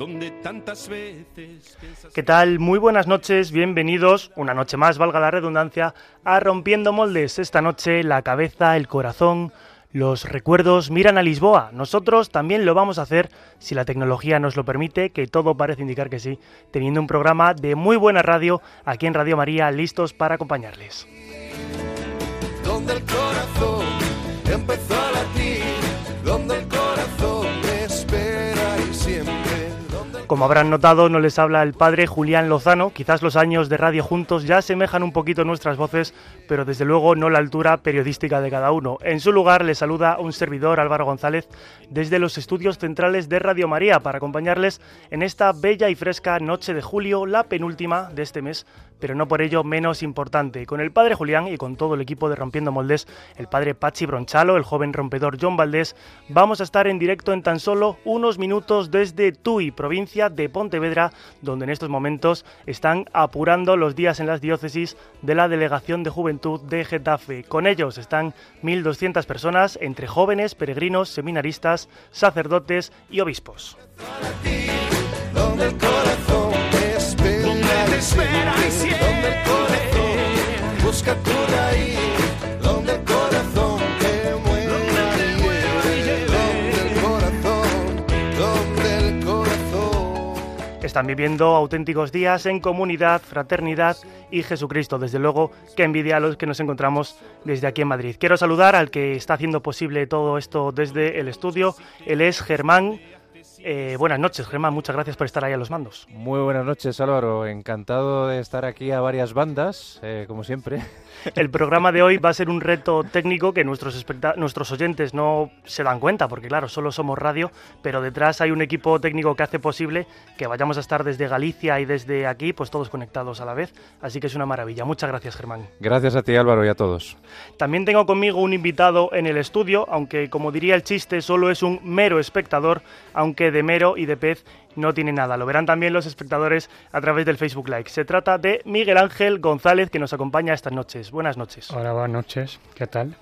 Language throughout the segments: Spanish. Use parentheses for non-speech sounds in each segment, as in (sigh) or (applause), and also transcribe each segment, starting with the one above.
donde tantas veces ¿Qué tal? Muy buenas noches, bienvenidos, una noche más, valga la redundancia, a Rompiendo Moldes. Esta noche la cabeza, el corazón, los recuerdos miran a Lisboa. Nosotros también lo vamos a hacer si la tecnología nos lo permite, que todo parece indicar que sí, teniendo un programa de muy buena radio aquí en Radio María, listos para acompañarles. Donde el corazón empezó a latir, donde el corazón Como habrán notado, no les habla el padre Julián Lozano. Quizás los años de radio juntos ya asemejan un poquito nuestras voces, pero desde luego no la altura periodística de cada uno. En su lugar les saluda un servidor, Álvaro González, desde los estudios centrales de Radio María para acompañarles en esta bella y fresca noche de julio, la penúltima de este mes, pero no por ello menos importante. Con el padre Julián y con todo el equipo de Rompiendo Moldes, el padre Pachi Bronchalo, el joven rompedor John Valdés, vamos a estar en directo en tan solo unos minutos desde Tui, provincia de Pontevedra, donde en estos momentos están apurando los días en las diócesis de la Delegación de Juventud de Getafe. Con ellos están 1.200 personas, entre jóvenes, peregrinos, seminaristas, sacerdotes y obispos. Espera y siempre, donde el corazón busca tu raíz, donde el corazón te mueve, Donde te mueve y lleve. donde el corazón, donde el corazón. Están viviendo auténticos días en comunidad, fraternidad y Jesucristo. Desde luego, que envidia a los que nos encontramos desde aquí en Madrid. Quiero saludar al que está haciendo posible todo esto desde el estudio. Él es Germán. Eh, buenas noches, Germán. Muchas gracias por estar ahí a los mandos. Muy buenas noches, Álvaro. Encantado de estar aquí a varias bandas, eh, como siempre. (laughs) El programa de hoy va a ser un reto técnico que nuestros, especta- nuestros oyentes no se dan cuenta, porque claro, solo somos radio, pero detrás hay un equipo técnico que hace posible que vayamos a estar desde Galicia y desde aquí, pues todos conectados a la vez. Así que es una maravilla. Muchas gracias, Germán. Gracias a ti, Álvaro, y a todos. También tengo conmigo un invitado en el estudio, aunque como diría el chiste, solo es un mero espectador, aunque de mero y de pez no tiene nada. Lo verán también los espectadores a través del Facebook Live. Se trata de Miguel Ángel González, que nos acompaña estas noches. Buenas noches. Hola, buenas noches. ¿Qué tal?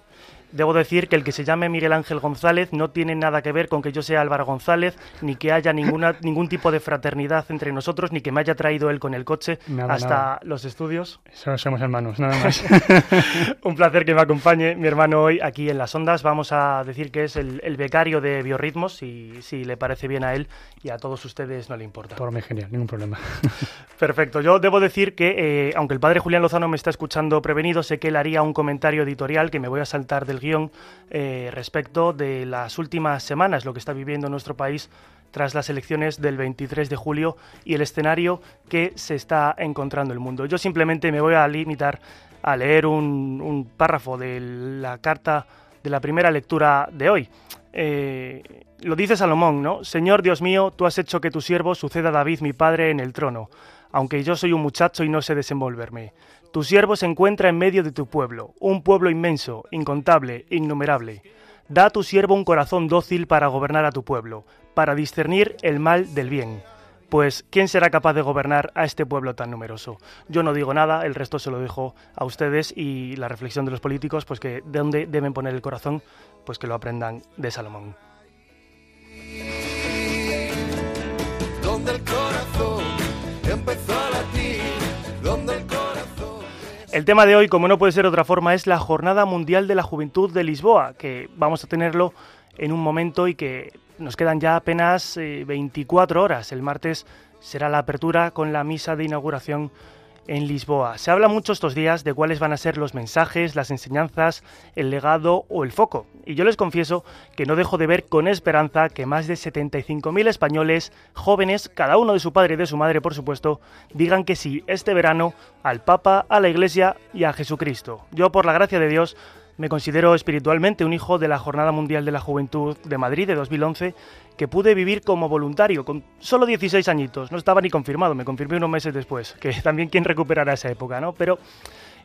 Debo decir que el que se llame Miguel Ángel González no tiene nada que ver con que yo sea Álvaro González, ni que haya ninguna, (laughs) ningún tipo de fraternidad entre nosotros, ni que me haya traído él con el coche Nada, hasta nada. los estudios. Solo somos hermanos, nada (laughs) más. Un placer que me acompañe mi hermano hoy aquí en las ondas. Vamos a decir que es el, el becario de Biorritmos, si, si le parece bien a él y a todos ustedes no le importa. Por mí genial, ningún problema. (laughs) Perfecto. Yo debo decir que, eh, aunque el padre Julián Lozano me está escuchando prevenido, sé que él haría un comentario editorial que me voy a saltar del guion eh, respecto de las últimas semanas, lo que está viviendo nuestro país tras las elecciones del 23 de julio y el escenario que se está encontrando el mundo. Yo simplemente me voy a limitar a leer un, un párrafo de la carta de la primera lectura de hoy. Eh, lo dice Salomón, ¿no? Señor Dios mío, tú has hecho que tu siervo suceda a David mi padre en el trono, aunque yo soy un muchacho y no sé desenvolverme. Tu siervo se encuentra en medio de tu pueblo, un pueblo inmenso, incontable, innumerable. Da a tu siervo un corazón dócil para gobernar a tu pueblo, para discernir el mal del bien. Pues, ¿quién será capaz de gobernar a este pueblo tan numeroso? Yo no digo nada, el resto se lo dejo a ustedes y la reflexión de los políticos, pues que de dónde deben poner el corazón, pues que lo aprendan de Salomón. donde el corazón empezó a latir, donde el corazón El tema de hoy, como no puede ser de otra forma, es la Jornada Mundial de la Juventud de Lisboa, que vamos a tenerlo en un momento y que nos quedan ya apenas eh, 24 horas. El martes será la apertura con la misa de inauguración en Lisboa. Se habla mucho estos días de cuáles van a ser los mensajes, las enseñanzas, el legado o el foco. Y yo les confieso que no dejo de ver con esperanza que más de 75.000 españoles, jóvenes, cada uno de su padre y de su madre, por supuesto, digan que sí este verano al Papa, a la Iglesia y a Jesucristo. Yo, por la gracia de Dios, Me considero espiritualmente un hijo de la Jornada Mundial de la Juventud de Madrid de 2011 que pude vivir como voluntario con solo 16 añitos. No estaba ni confirmado, me confirmé unos meses después, que (laughs) también quien recuperará esa época, ¿no? Pero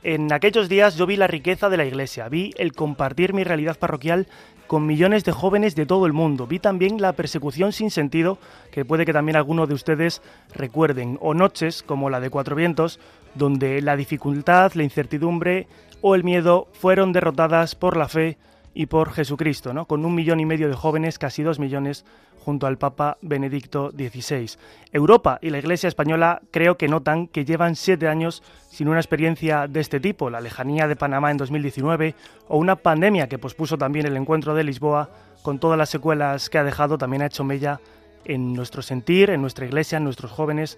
en aquellos días yo vi la riqueza de la iglesia, vi el compartir mi realidad parroquial con millones de jóvenes de todo el mundo, vi también la persecución sin sentido, que puede que también algunos de ustedes recuerden, o noches como la de Cuatro Vientos, donde la dificultad, la incertidumbre o el miedo fueron derrotadas por la fe y por Jesucristo, ¿no? con un millón y medio de jóvenes, casi dos millones, junto al Papa Benedicto XVI. Europa y la Iglesia española creo que notan que llevan siete años sin una experiencia de este tipo, la lejanía de Panamá en 2019 o una pandemia que pospuso también el encuentro de Lisboa, con todas las secuelas que ha dejado, también ha hecho mella en nuestro sentir, en nuestra Iglesia, en nuestros jóvenes.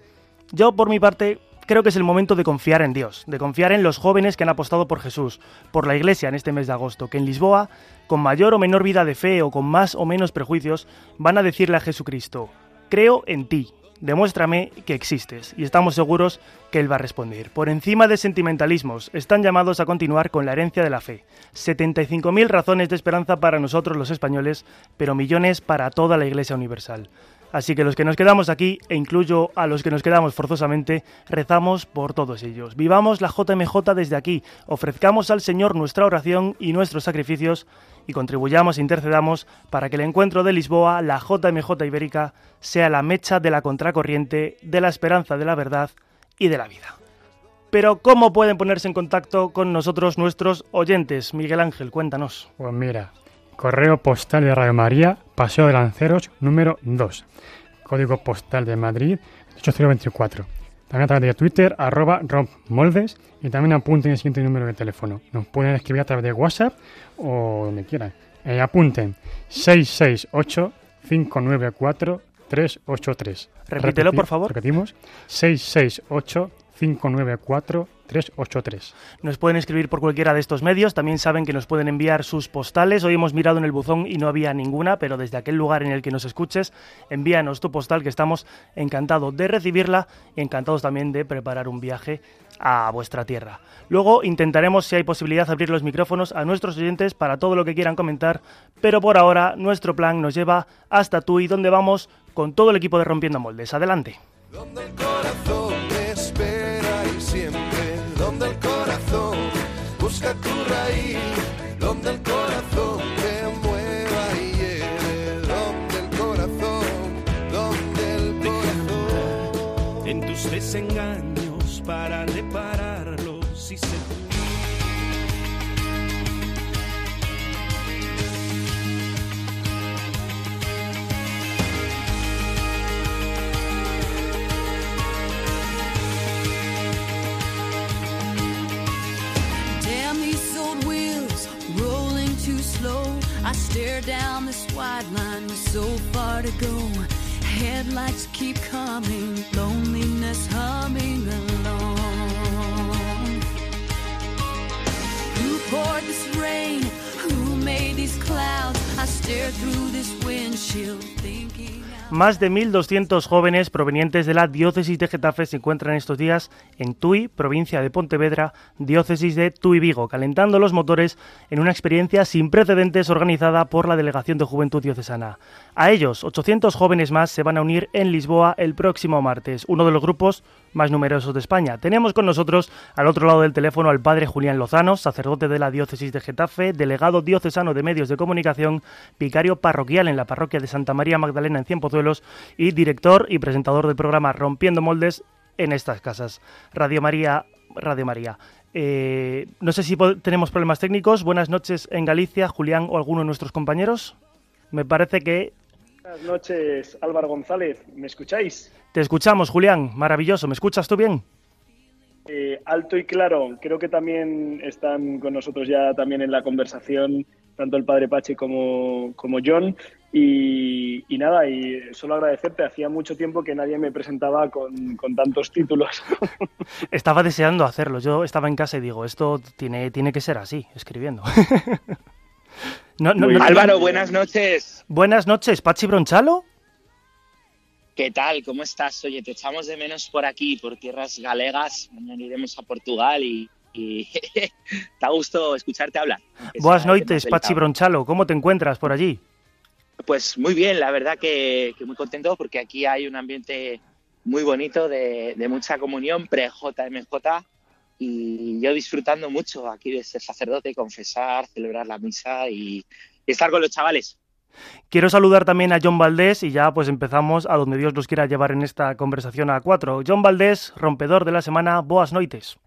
Yo, por mi parte, creo que es el momento de confiar en Dios, de confiar en los jóvenes que han apostado por Jesús, por la Iglesia en este mes de agosto, que en Lisboa, con mayor o menor vida de fe o con más o menos prejuicios, van a decirle a Jesucristo, creo en ti, demuéstrame que existes, y estamos seguros que Él va a responder. Por encima de sentimentalismos, están llamados a continuar con la herencia de la fe. 75.000 razones de esperanza para nosotros los españoles, pero millones para toda la Iglesia Universal. Así que los que nos quedamos aquí, e incluyo a los que nos quedamos forzosamente, rezamos por todos ellos. Vivamos la JMJ desde aquí, ofrezcamos al Señor nuestra oración y nuestros sacrificios y contribuyamos e intercedamos para que el encuentro de Lisboa, la JMJ ibérica, sea la mecha de la contracorriente, de la esperanza de la verdad y de la vida. Pero ¿cómo pueden ponerse en contacto con nosotros nuestros oyentes? Miguel Ángel, cuéntanos. Pues mira, correo postal de Radio María, Paseo de Lanceros, número 2. Código postal de Madrid, 8024. También a través de Twitter, arroba rompmoldes. Y también apunten el siguiente número de teléfono. Nos pueden escribir a través de WhatsApp o donde quieran. Eh, apunten 668 594 383. Repítelo, por favor. Repetimos. 668 594 383. Nos pueden escribir por cualquiera de estos medios, también saben que nos pueden enviar sus postales. Hoy hemos mirado en el buzón y no había ninguna, pero desde aquel lugar en el que nos escuches, envíanos tu postal que estamos encantados de recibirla y encantados también de preparar un viaje a vuestra tierra. Luego intentaremos, si hay posibilidad, abrir los micrófonos a nuestros oyentes para todo lo que quieran comentar, pero por ahora nuestro plan nos lleva hasta Tui, donde vamos con todo el equipo de Rompiendo Moldes. Adelante. Donde el corazón donde el corazón busca tu raíz, donde el corazón te mueva y lleve, donde el corazón, donde el corazón. en tus desengaños para repararlos stare down this wide line with so far to go. Headlights keep coming, loneliness humming along. Who poured this rain? Who made these clouds? I stare through this windshield thinking. Más de 1.200 jóvenes provenientes de la diócesis de Getafe se encuentran estos días en Tui, provincia de Pontevedra, diócesis de Tui Vigo, calentando los motores en una experiencia sin precedentes organizada por la Delegación de Juventud Diocesana. A ellos, 800 jóvenes más se van a unir en Lisboa el próximo martes, uno de los grupos más numerosos de España. Tenemos con nosotros al otro lado del teléfono al padre Julián Lozano, sacerdote de la diócesis de Getafe, delegado diocesano de medios de comunicación, vicario parroquial en la parroquia de Santa María Magdalena en Cienpozuelos y director y presentador del programa Rompiendo Moldes en estas casas. Radio María, Radio María. Eh, no sé si tenemos problemas técnicos. Buenas noches en Galicia, Julián o alguno de nuestros compañeros. Me parece que Buenas noches, Álvaro González. ¿Me escucháis? te escuchamos, Julián. Maravilloso. ¿Me escuchas tú bien? Eh, alto y claro. Creo que también están con nosotros ya también en la conversación tanto el padre Pache como, como John. Y, y nada, y solo agradecerte. Hacía mucho tiempo que nadie me presentaba con, con tantos títulos. (laughs) Estaba deseando hacerlo. Yo estaba en casa y digo, esto tiene, tiene que ser así, escribiendo. (laughs) No, no, Muy no- bien. Álvaro, buenas noches. Buenas noches, Pachi Bronchalo. ¿Qué tal? ¿Cómo estás? Oye, te echamos de menos por aquí, por tierras galegas. Mañana iremos a Portugal y, y (laughs) da gusto escucharte hablar. noites, temas Pachi. Bronchalo. ¿Cómo te encuentras por allí? Pues muy bien, la verdad que, que muy contento porque aquí hay un ambiente muy bonito de, de mucha comunión pre-JMJ y yo disfrutando mucho aquí de ser sacerdote, confesar, celebrar la misa y, y estar con los chavales. Quiero saludar también a John Valdés y ya pues empezamos a donde Dios nos quiera llevar en esta conversación a cuatro. John Valdés, rompedor de la semana, boas noites.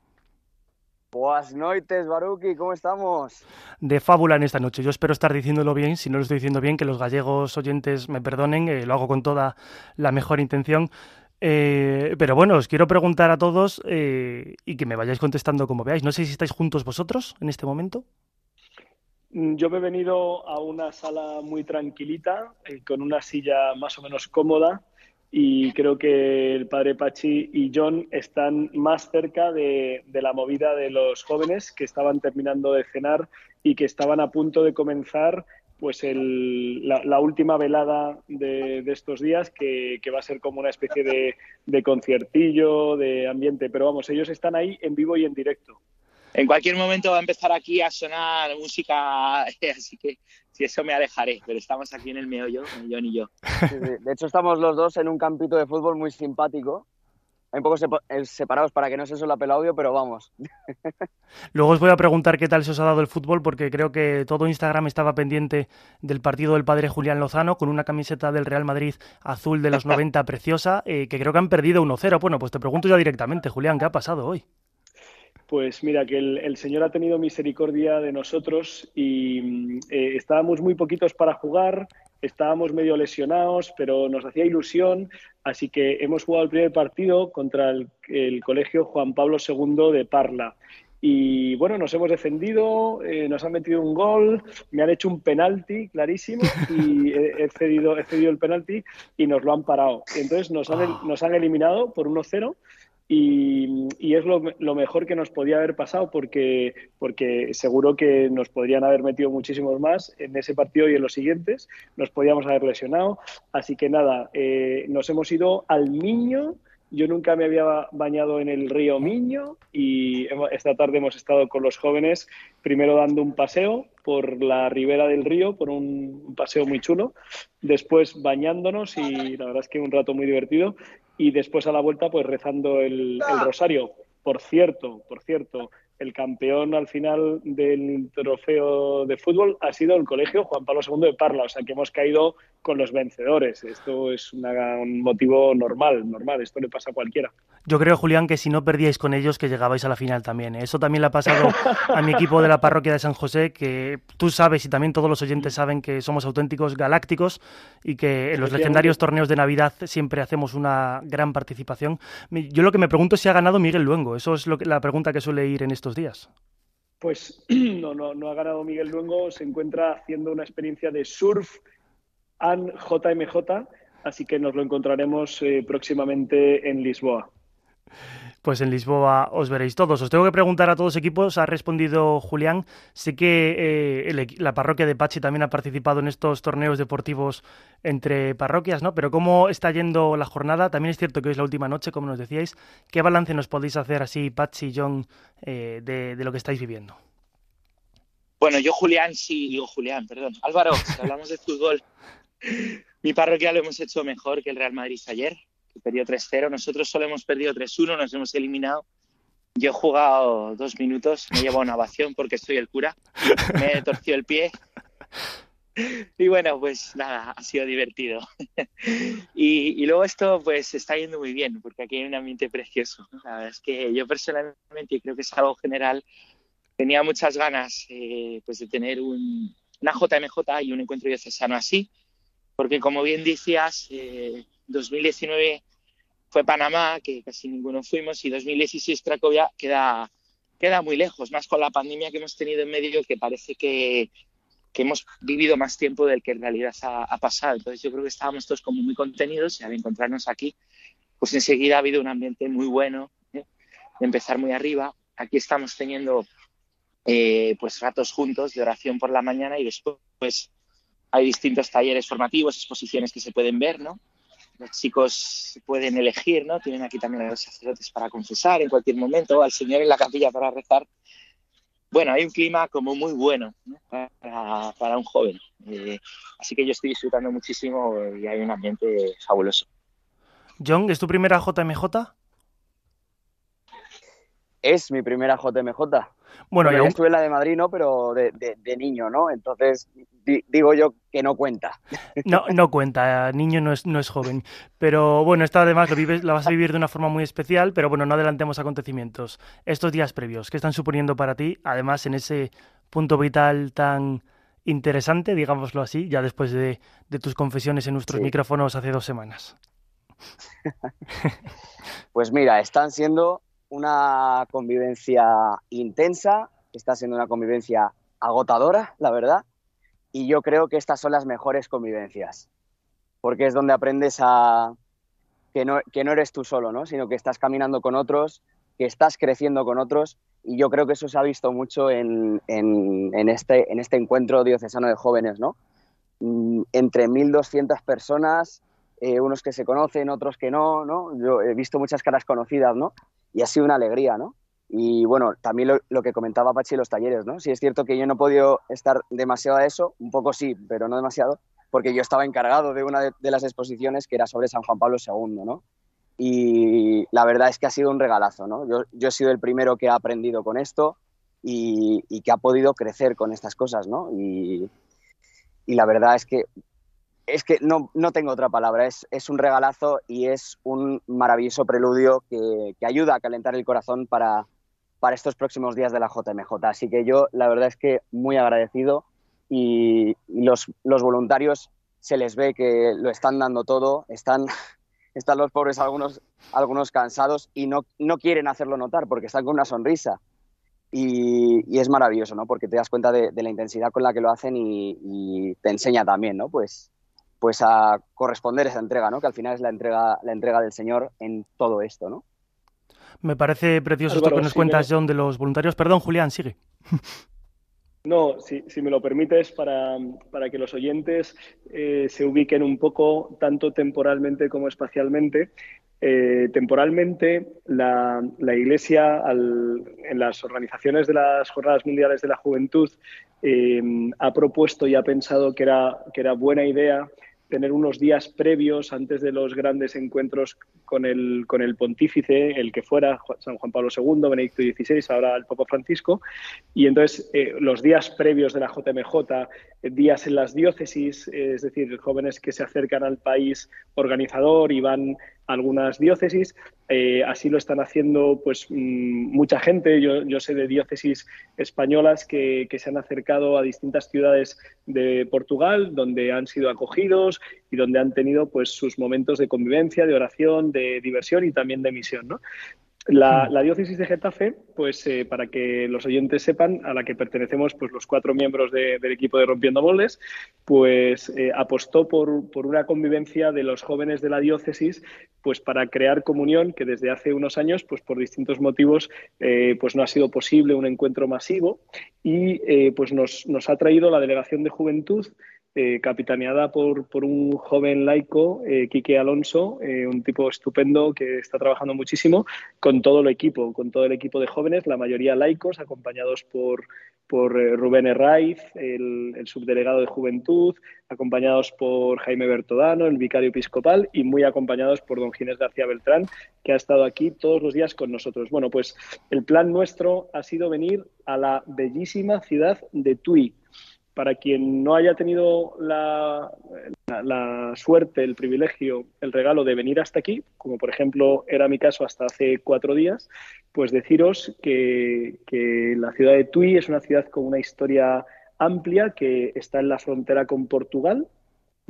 Buenas noites, Baruki, ¿cómo estamos? De fábula en esta noche. Yo espero estar diciéndolo bien. Si no lo estoy diciendo bien, que los gallegos oyentes me perdonen. eh, lo hago con toda la mejor intención. Eh, pero bueno, os quiero preguntar a todos eh, y que me vayáis contestando como veáis. No sé si estáis juntos vosotros en este momento. Mm, Yo me he venido a una sala muy tranquilita, eh, con una silla más o menos cómoda, y creo que el padre Pachi y John están más cerca de, de la movida de los jóvenes que estaban terminando de cenar y que estaban a punto de comenzar pues el- la, la última velada de, de estos días, que, que va a ser como una especie de, de conciertillo, de ambiente. Pero vamos, ellos están ahí en vivo y en directo. En cualquier momento va a empezar aquí a sonar música, (laughs) así que si eso me alejaré, pero estamos aquí en el meollo, John y yo. Sí, sí. De hecho, estamos los dos en un campito de fútbol muy simpático. Un poco eh, separados para que no se solape el audio, pero vamos. (laughs) Luego os voy a preguntar qué tal se os ha dado el fútbol, porque creo que todo Instagram estaba pendiente del partido del padre Julián Lozano con una camiseta del Real Madrid azul de los 90 (laughs) preciosa, eh, que creo que han perdido 1-0. Bueno, pues te pregunto ya directamente, Julián, ¿qué ha pasado hoy? Pues mira, que el, el Señor ha tenido misericordia de nosotros y mm, eh, estábamos muy poquitos para jugar, estábamos medio lesionados, pero nos hacía ilusión, así que hemos jugado el primer partido contra el, el Colegio Juan Pablo II de Parla. Y bueno, nos hemos defendido, eh, nos han metido un gol, me han hecho un penalti clarísimo y (laughs) he, he cedido, he cedido el penalti y nos lo han parado. Entonces nos han, nos han eliminado por 1-0 y, y es lo, lo mejor que nos podía haber pasado porque, porque seguro que nos podrían haber metido muchísimos más en ese partido y en los siguientes, nos podíamos haber lesionado. Así que nada, eh, nos hemos ido al Miño. Yo nunca me había bañado en el río Miño y esta tarde hemos estado con los jóvenes, primero dando un paseo por la ribera del río, por un paseo muy chulo, después bañándonos y la verdad es que un rato muy divertido y después a la vuelta pues rezando el, el rosario. Por cierto, por cierto, el campeón al final del trofeo de fútbol ha sido el colegio Juan Pablo II de Parla, o sea que hemos caído con los vencedores. Esto es una- un motivo normal, normal, esto le pasa a cualquiera. Yo creo, Julián, que si no perdíais con ellos, que llegabais a la final también. ¿eh? Eso también le ha pasado a mi equipo de la parroquia de San José, que tú sabes y también todos los oyentes saben que somos auténticos galácticos y que en los legendarios torneos de Navidad siempre hacemos una gran participación. Yo lo que me pregunto es si ha ganado Miguel Luengo. Eso es lo que- la pregunta que suele ir en estos días. Pues (clears throat) no, no, no ha ganado Miguel Luengo, se encuentra haciendo una experiencia de surf and JMJ, así que nos lo encontraremos eh, próximamente en Lisboa. Pues en Lisboa os veréis todos. Os tengo que preguntar a todos equipos. Ha respondido Julián. Sé que eh, el la parroquia de Pachi también ha participado en estos torneos deportivos entre parroquias, ¿no? Pero ¿cómo está yendo la jornada? También es cierto que hoy es la última noche, como nos decíais. ¿Qué balance nos podéis hacer así, Pachi, John, eh, de, de lo que estáis viviendo? Bueno, yo Julián, sí, digo Julián, perdón. Álvaro, si hablamos de fútbol, mi parroquia lo hemos hecho mejor que el Real Madrid ayer, que perdió 3-0. Nosotros solo hemos perdido 3-1, nos hemos eliminado. Yo he jugado dos minutos, me he llevado una ovación porque soy el cura, me he torcido el pie. Y bueno, pues nada, ha sido divertido. Y, y luego esto pues está yendo muy bien, porque aquí hay un ambiente precioso. La verdad es que yo personalmente, y creo que es algo general, tenía muchas ganas eh, pues de tener un, una JMJ y un encuentro diocesano así, porque como bien decías, eh, 2019 fue Panamá, que casi ninguno fuimos, y 2016 Cracovia queda, queda muy lejos, más con la pandemia que hemos tenido en medio, que parece que, que hemos vivido más tiempo del que en realidad ha, ha pasado. Entonces yo creo que estábamos todos como muy contenidos y al encontrarnos aquí, pues enseguida ha habido un ambiente muy bueno, ¿eh? de empezar muy arriba. Aquí estamos teniendo eh, pues ratos juntos de oración por la mañana y después pues, hay distintos talleres formativos, exposiciones que se pueden ver, ¿no? los chicos pueden elegir, ¿no? Tienen aquí también a los sacerdotes para confesar en cualquier momento, al Señor en la capilla para rezar. Bueno, hay un clima como muy bueno ¿no? para, para, un joven. Eh, así que yo estoy disfrutando muchísimo y hay un ambiente fabuloso. John, ¿es tu primera JMJ? Es mi primera JMJ. Bueno, Bueno, aún- yo estuve en la de Madrid, ¿no? Pero de, de- de niño, ¿no? Entonces di- digo yo que no cuenta. No, no cuenta, niño no es, no es joven. Pero bueno, esta además lo vives, la vas a vivir de una forma muy especial, pero bueno, no adelantemos acontecimientos. Estos días previos, ¿qué están suponiendo para ti? Además, en ese punto vital tan interesante, digámoslo así, ya después de, de tus confesiones en nuestros Sí. micrófonos hace dos semanas. (laughs) Pues mira, están siendo una convivencia intensa, está siendo una convivencia agotadora, la verdad, y yo creo que estas son las mejores convivencias, porque es donde aprendes a que no, que no eres tú solo, ¿no? sino que estás caminando con otros, que estás creciendo con otros, y yo creo que eso se ha visto mucho en, en- este, en este encuentro diocesano de jóvenes, ¿no? Mm, Entre 1.200 personas, eh, unos que se conocen, otros que no, ¿no? Yo he visto muchas caras conocidas, ¿no? Y ha sido una alegría, ¿no? Y bueno, también lo, lo que comentaba Pachi los talleres, ¿no? Sí es cierto que yo no he podido estar demasiado a eso, un poco sí, pero no demasiado, porque yo estaba encargado de una de, de las exposiciones que era sobre San Juan Pablo II, ¿no? Y la verdad es que ha sido un regalazo, ¿no? Yo, yo he sido el primero que ha aprendido con esto y, y que ha podido crecer con estas cosas, ¿no? Y, y la verdad es que es que no, no tengo otra palabra, es, es un regalazo y es un maravilloso preludio que, que ayuda a calentar el corazón para, para estos próximos días de la JMJ. Así que yo la verdad es que muy agradecido y, los, los voluntarios se les ve que lo están dando todo, están, (laughs) están los pobres algunos, algunos cansados y no, no quieren hacerlo notar porque están con una sonrisa. Y, es maravilloso, ¿no? Porque te das cuenta de, de la intensidad con la que lo hacen y, y te enseña también, ¿no? Pues, pues a corresponder esa entrega, ¿no? Que al final es la entrega, la entrega del Señor en todo esto, ¿no? Me parece precioso esto Álvaro, que nos cuentas, me- John, de los voluntarios. Perdón, Julián, sigue. No, si, si me lo permites, para, para que los oyentes eh, se ubiquen un poco, tanto temporalmente como espacialmente. Eh, temporalmente, la, la Iglesia, al- en las organizaciones de las Jornadas Mundiales de la Juventud, eh, ha propuesto y ha pensado que era, que era buena idea tener unos días previos antes de los grandes encuentros con el, con el pontífice, el que fuera San Juan Pablo II, Benedicto XVI, ahora el Papa Francisco, y entonces eh, los días previos de la JMJ, eh, días en las diócesis, eh, es decir, jóvenes que se acercan al país organizador y van algunas diócesis, eh, así lo están haciendo pues mm, mucha gente. Yo, yo sé de diócesis españolas que, que se han acercado a distintas ciudades de Portugal, donde han sido acogidos y donde han tenido pues sus momentos de convivencia, de oración, de diversión y también de misión, ¿no? La, la diócesis de Getafe, pues eh, para que los oyentes sepan, a la que pertenecemos pues los cuatro miembros de- del equipo de Rompiendo Moldes, pues eh, apostó por, por una convivencia de los jóvenes de la diócesis, pues para crear comunión, que desde hace unos años, pues por distintos motivos, eh, pues no ha sido posible un encuentro masivo. Y pues nos, nos ha traído la delegación de juventud eh, capitaneada por, por un joven laico, eh, Quique Alonso, eh, un tipo estupendo que está trabajando muchísimo, con todo el equipo, con todo el equipo de jóvenes, la mayoría laicos, acompañados por, por Rubén Herraiz, el, el subdelegado de Juventud, acompañados por Jaime Bertodano, el vicario episcopal, y muy acompañados por don Ginés García Beltrán, que ha estado aquí todos los días con nosotros. Bueno, pues el plan nuestro ha sido venir a la bellísima ciudad de Tui. Para quien no haya tenido la, suerte, el privilegio, el regalo de venir hasta aquí, como por ejemplo era mi caso hasta hace cuatro días, pues deciros que, que la ciudad de Tui es una ciudad con una historia amplia que está en la frontera con Portugal.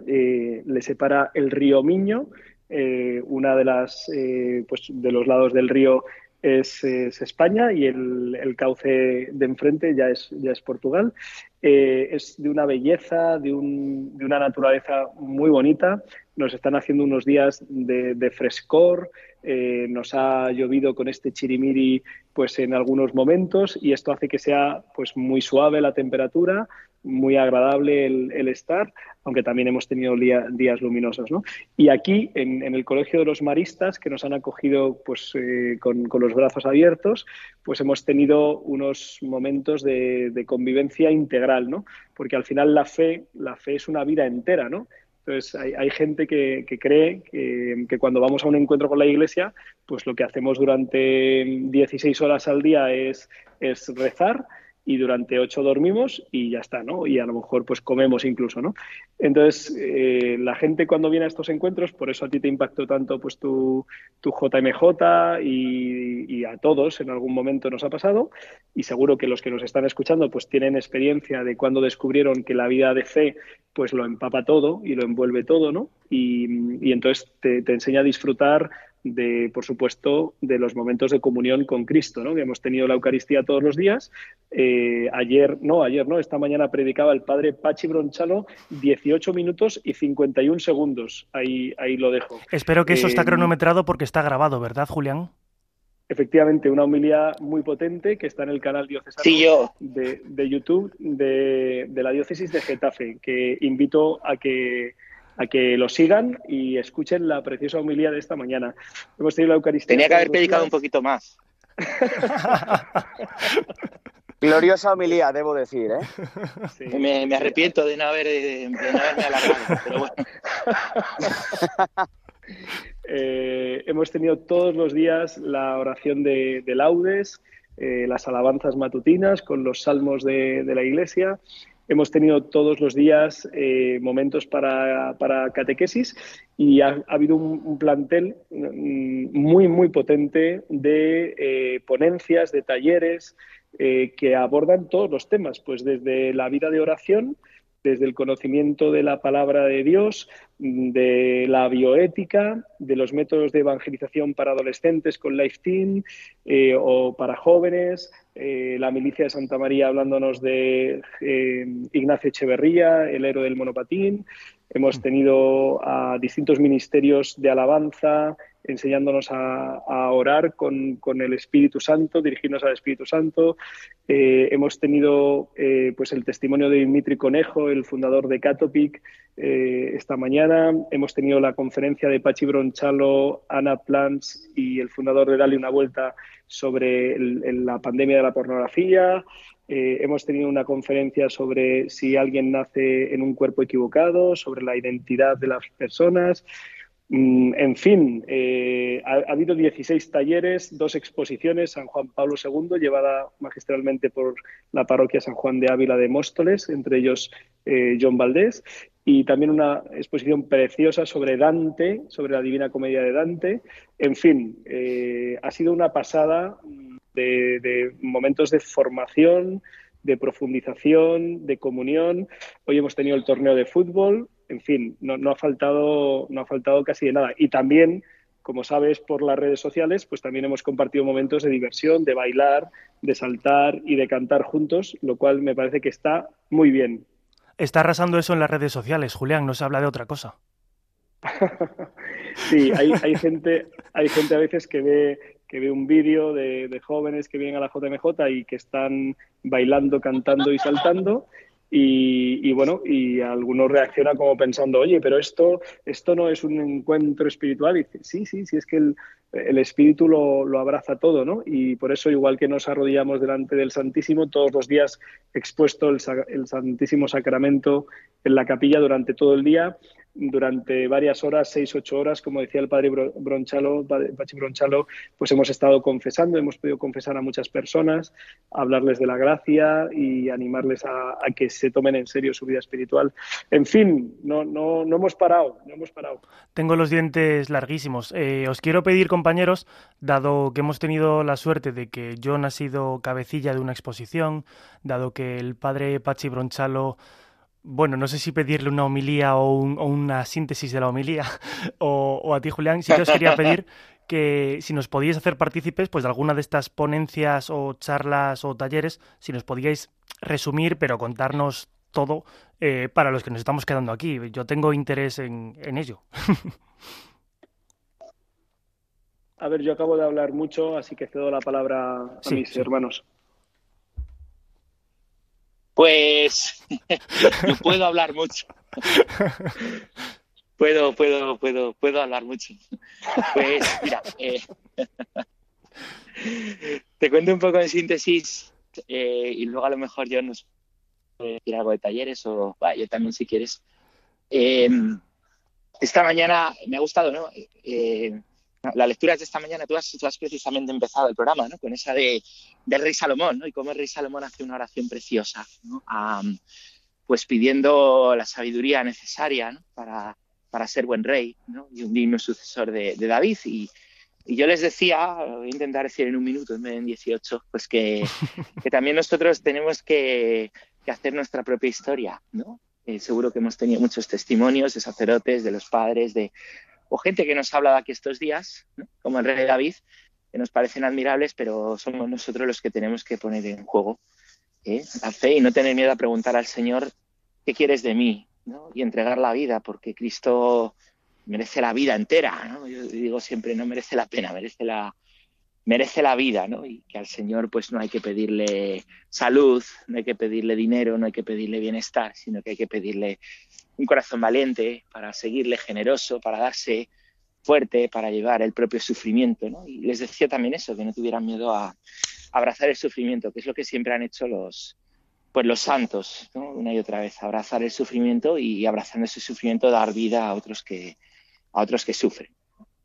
Eh, le separa el río Miño, eh, una de las eh, pues de los lados del río es, es España y el, el, cauce de enfrente ya es, ya es Portugal. Eh, es de una belleza, de, un, de, una naturaleza muy bonita. Nos están haciendo unos días de, de frescor, eh, nos ha llovido con este chirimiri pues en algunos momentos y esto hace que sea pues muy suave la temperatura, muy agradable el, estar, aunque también hemos tenido día- días luminosos. ¿no? Y aquí, en, el Colegio de los Maristas, que nos han acogido pues, eh, con, los brazos abiertos, pues hemos tenido unos momentos de, convivencia integral, ¿no? porque al final la fe, la fe es una vida entera, ¿no? Entonces, hay, gente que, que cree que, que cuando vamos a un encuentro con la iglesia, pues lo que hacemos durante 16 horas al día es, es rezar y durante 8 dormimos y ya está, ¿no? Y a lo mejor pues comemos incluso, ¿no? Entonces, eh, la gente cuando viene a estos encuentros, por eso a ti te impactó tanto pues tu, tu JMJ y, y a todos en algún momento nos ha pasado y seguro que los que nos están escuchando pues tienen experiencia de cuando descubrieron que la vida de fe pues lo empapa todo y lo envuelve todo, ¿no? Y, y entonces te enseña a disfrutar de, por supuesto, de los momentos de comunión con Cristo, ¿no? Que hemos tenido la Eucaristía todos los días. Eh, ayer, no, ayer no, esta mañana predicaba el padre Pachi Bronchalo 18 minutos y 51 segundos. Ahí, ahí lo dejo. Espero que eso está Eh, cronometrado porque está grabado, ¿verdad, Julián? Efectivamente, una homilía muy potente que está en el canal diocesano Sí, yo. de, de YouTube de, de la diócesis de Getafe, que invito a que a que lo sigan y escuchen la preciosa homilía de esta mañana. Hemos tenido la Eucaristía. Tenía que haber predicado un poquito más. (laughs) Gloriosa homilía, debo decir, ¿eh? Sí. Me, me arrepiento de no, haber, de no haberme alargado, pero bueno. (laughs) Eh, hemos tenido todos los días la oración de, de laudes, eh, las alabanzas matutinas con los salmos de, de la iglesia. Hemos tenido todos los días eh, momentos para, catequesis y ha, ha habido un, un plantel mm, muy, muy potente de eh, ponencias, de talleres eh, que abordan todos los temas, pues desde la vida de oración, desde el conocimiento de la palabra de Dios, de la bioética, de los métodos de evangelización para adolescentes con Life Team eh, o para jóvenes, eh, la milicia de Santa María hablándonos de eh, Ignacio Echeverría, el héroe del monopatín. Hemos tenido a distintos ministerios de alabanza enseñándonos a, a orar con, con, el Espíritu Santo, dirigirnos al Espíritu Santo. Eh, hemos tenido pues el testimonio de Dimitri Conejo, el fundador de Catopic, esta mañana. Hemos tenido la conferencia de Pachi Bronchalo, Ana Plants y el fundador de Dale una Vuelta sobre la pandemia de la pornografía. Eh, hemos tenido una conferencia sobre si alguien nace en un cuerpo equivocado, sobre la identidad de las personas. Mm, en fin, eh, ha, ha, habido 16 talleres, dos exposiciones, San Juan Pablo II, llevada magistralmente por la parroquia San Juan de Ávila de Móstoles, entre ellos eh, John Valdés, y también una exposición preciosa sobre Dante, sobre la Divina Comedia de Dante. En fin, eh, ha sido una pasada de, de momentos de formación, de profundización, de comunión. Hoy hemos tenido el torneo de fútbol, en fin, no, no, ha faltado, no ha faltado casi de nada. Y también, como sabes, por las redes sociales, pues también hemos compartido momentos de diversión, de bailar, de saltar y de cantar juntos, lo cual me parece que está muy bien. Está arrasando eso en las redes sociales, Julián, no se habla de otra cosa. (laughs) sí, hay, hay, gente, hay gente a veces que ve, que ve un vídeo de, de, jóvenes que vienen a la JMJ y que están bailando, cantando y saltando. Y, bueno, y algunos reaccionan como pensando, oye, pero esto, esto no es un encuentro espiritual. Y dice, sí, sí, sí, es que el, espíritu lo, lo, abraza todo, ¿no? Y por eso, igual que nos arrodillamos delante del Santísimo, todos los días expuesto el, el Santísimo Sacramento en la capilla durante todo el día, durante varias horas, seis, ocho horas, como decía el padre Bronchalo, Pachi Bronchalo, pues hemos estado confesando, hemos podido confesar a muchas personas, hablarles de la gracia y animarles a, a que se tomen en serio su vida espiritual. En fin, no, no, no hemos parado, no hemos parado. Tengo los dientes larguísimos. Eh, os quiero pedir, compañeros, dado que hemos tenido la suerte de que John ha sido cabecilla de una exposición, dado que el padre Pachi Bronchalo bueno, no sé si pedirle una homilía o, un, o una síntesis de la homilía, (laughs) o, o, a ti, Julián, sí que os quería pedir que si nos podíais hacer partícipes pues, de alguna de estas ponencias o charlas o talleres, si nos podíais resumir, pero contarnos todo eh, para los que nos estamos quedando aquí. Yo tengo interés en, en ello. (laughs) A ver, yo acabo de hablar mucho, así que cedo la palabra a sí, mis sí. hermanos. Pues (laughs) yo puedo hablar mucho. Puedo, puedo, puedo, puedo hablar mucho. Pues mira, eh, te cuento un poco en síntesis eh, y luego a lo mejor yo nos puede decir algo de talleres o va, yo también si quieres. Eh, esta mañana me ha gustado, ¿no? Eh, la lectura de esta mañana, tú has, tú has precisamente empezado el programa, ¿no? Con esa de, del rey Salomón, ¿no? Y cómo el rey Salomón hace una oración preciosa, ¿no? Pues pidiendo la sabiduría necesaria, ¿no? Para, para ser buen rey, ¿no? Y un digno sucesor de, de David. Y, y yo les decía, voy a intentar decir en un minuto, en vez de en 18, pues que, (laughs) que también nosotros tenemos que, que hacer nuestra propia historia, ¿no? Eh, seguro que hemos tenido muchos testimonios de sacerdotes, de los padres, de o gente que nos ha hablado aquí estos días, como el rey David, que nos parecen admirables, pero somos nosotros los que tenemos que poner en juego ¿eh? la fe y no tener miedo a preguntar al Señor qué quieres de mí, ¿no? y entregar la vida, porque Cristo merece la vida entera. ¿no? Yo digo siempre, no merece la pena, merece la, merece la vida, ¿no? Y que al Señor pues no hay que pedirle salud, no hay que pedirle dinero, no hay que pedirle bienestar, sino que hay que pedirle un corazón valiente para seguirle generoso, para darse fuerte, para llevar el propio sufrimiento, ¿no? Y les decía también eso, que no tuvieran miedo a, abrazar el sufrimiento, que es lo que siempre han hecho los pues los santos. Una y otra vez, abrazar el sufrimiento y abrazando ese sufrimiento dar vida a otros que a otros que sufren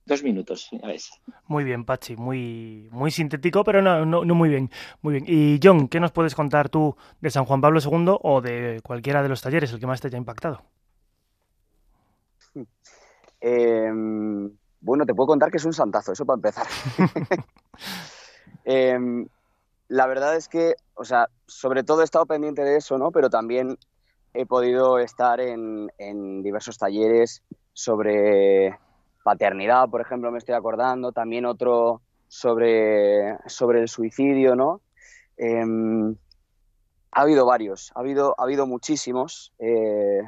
dos minutos, ya ves. Muy bien, Pachi, muy, muy sintético, pero no, no, no muy bien, muy bien. Y John, ¿qué nos puedes contar tú de San Juan Pablo II o de cualquiera de los talleres, el que más te haya impactado? (laughs) Eh, bueno, te puedo contar que es un santazo, eso para empezar. (laughs) Eh, la verdad es que, o sea, sobre todo he estado pendiente de eso, ¿no? Pero también he podido estar en, en diversos talleres sobre paternidad, por ejemplo, me estoy acordando, también otro sobre, sobre el suicidio, ¿no? Eh, ha habido varios, ha habido, ha habido muchísimos, eh,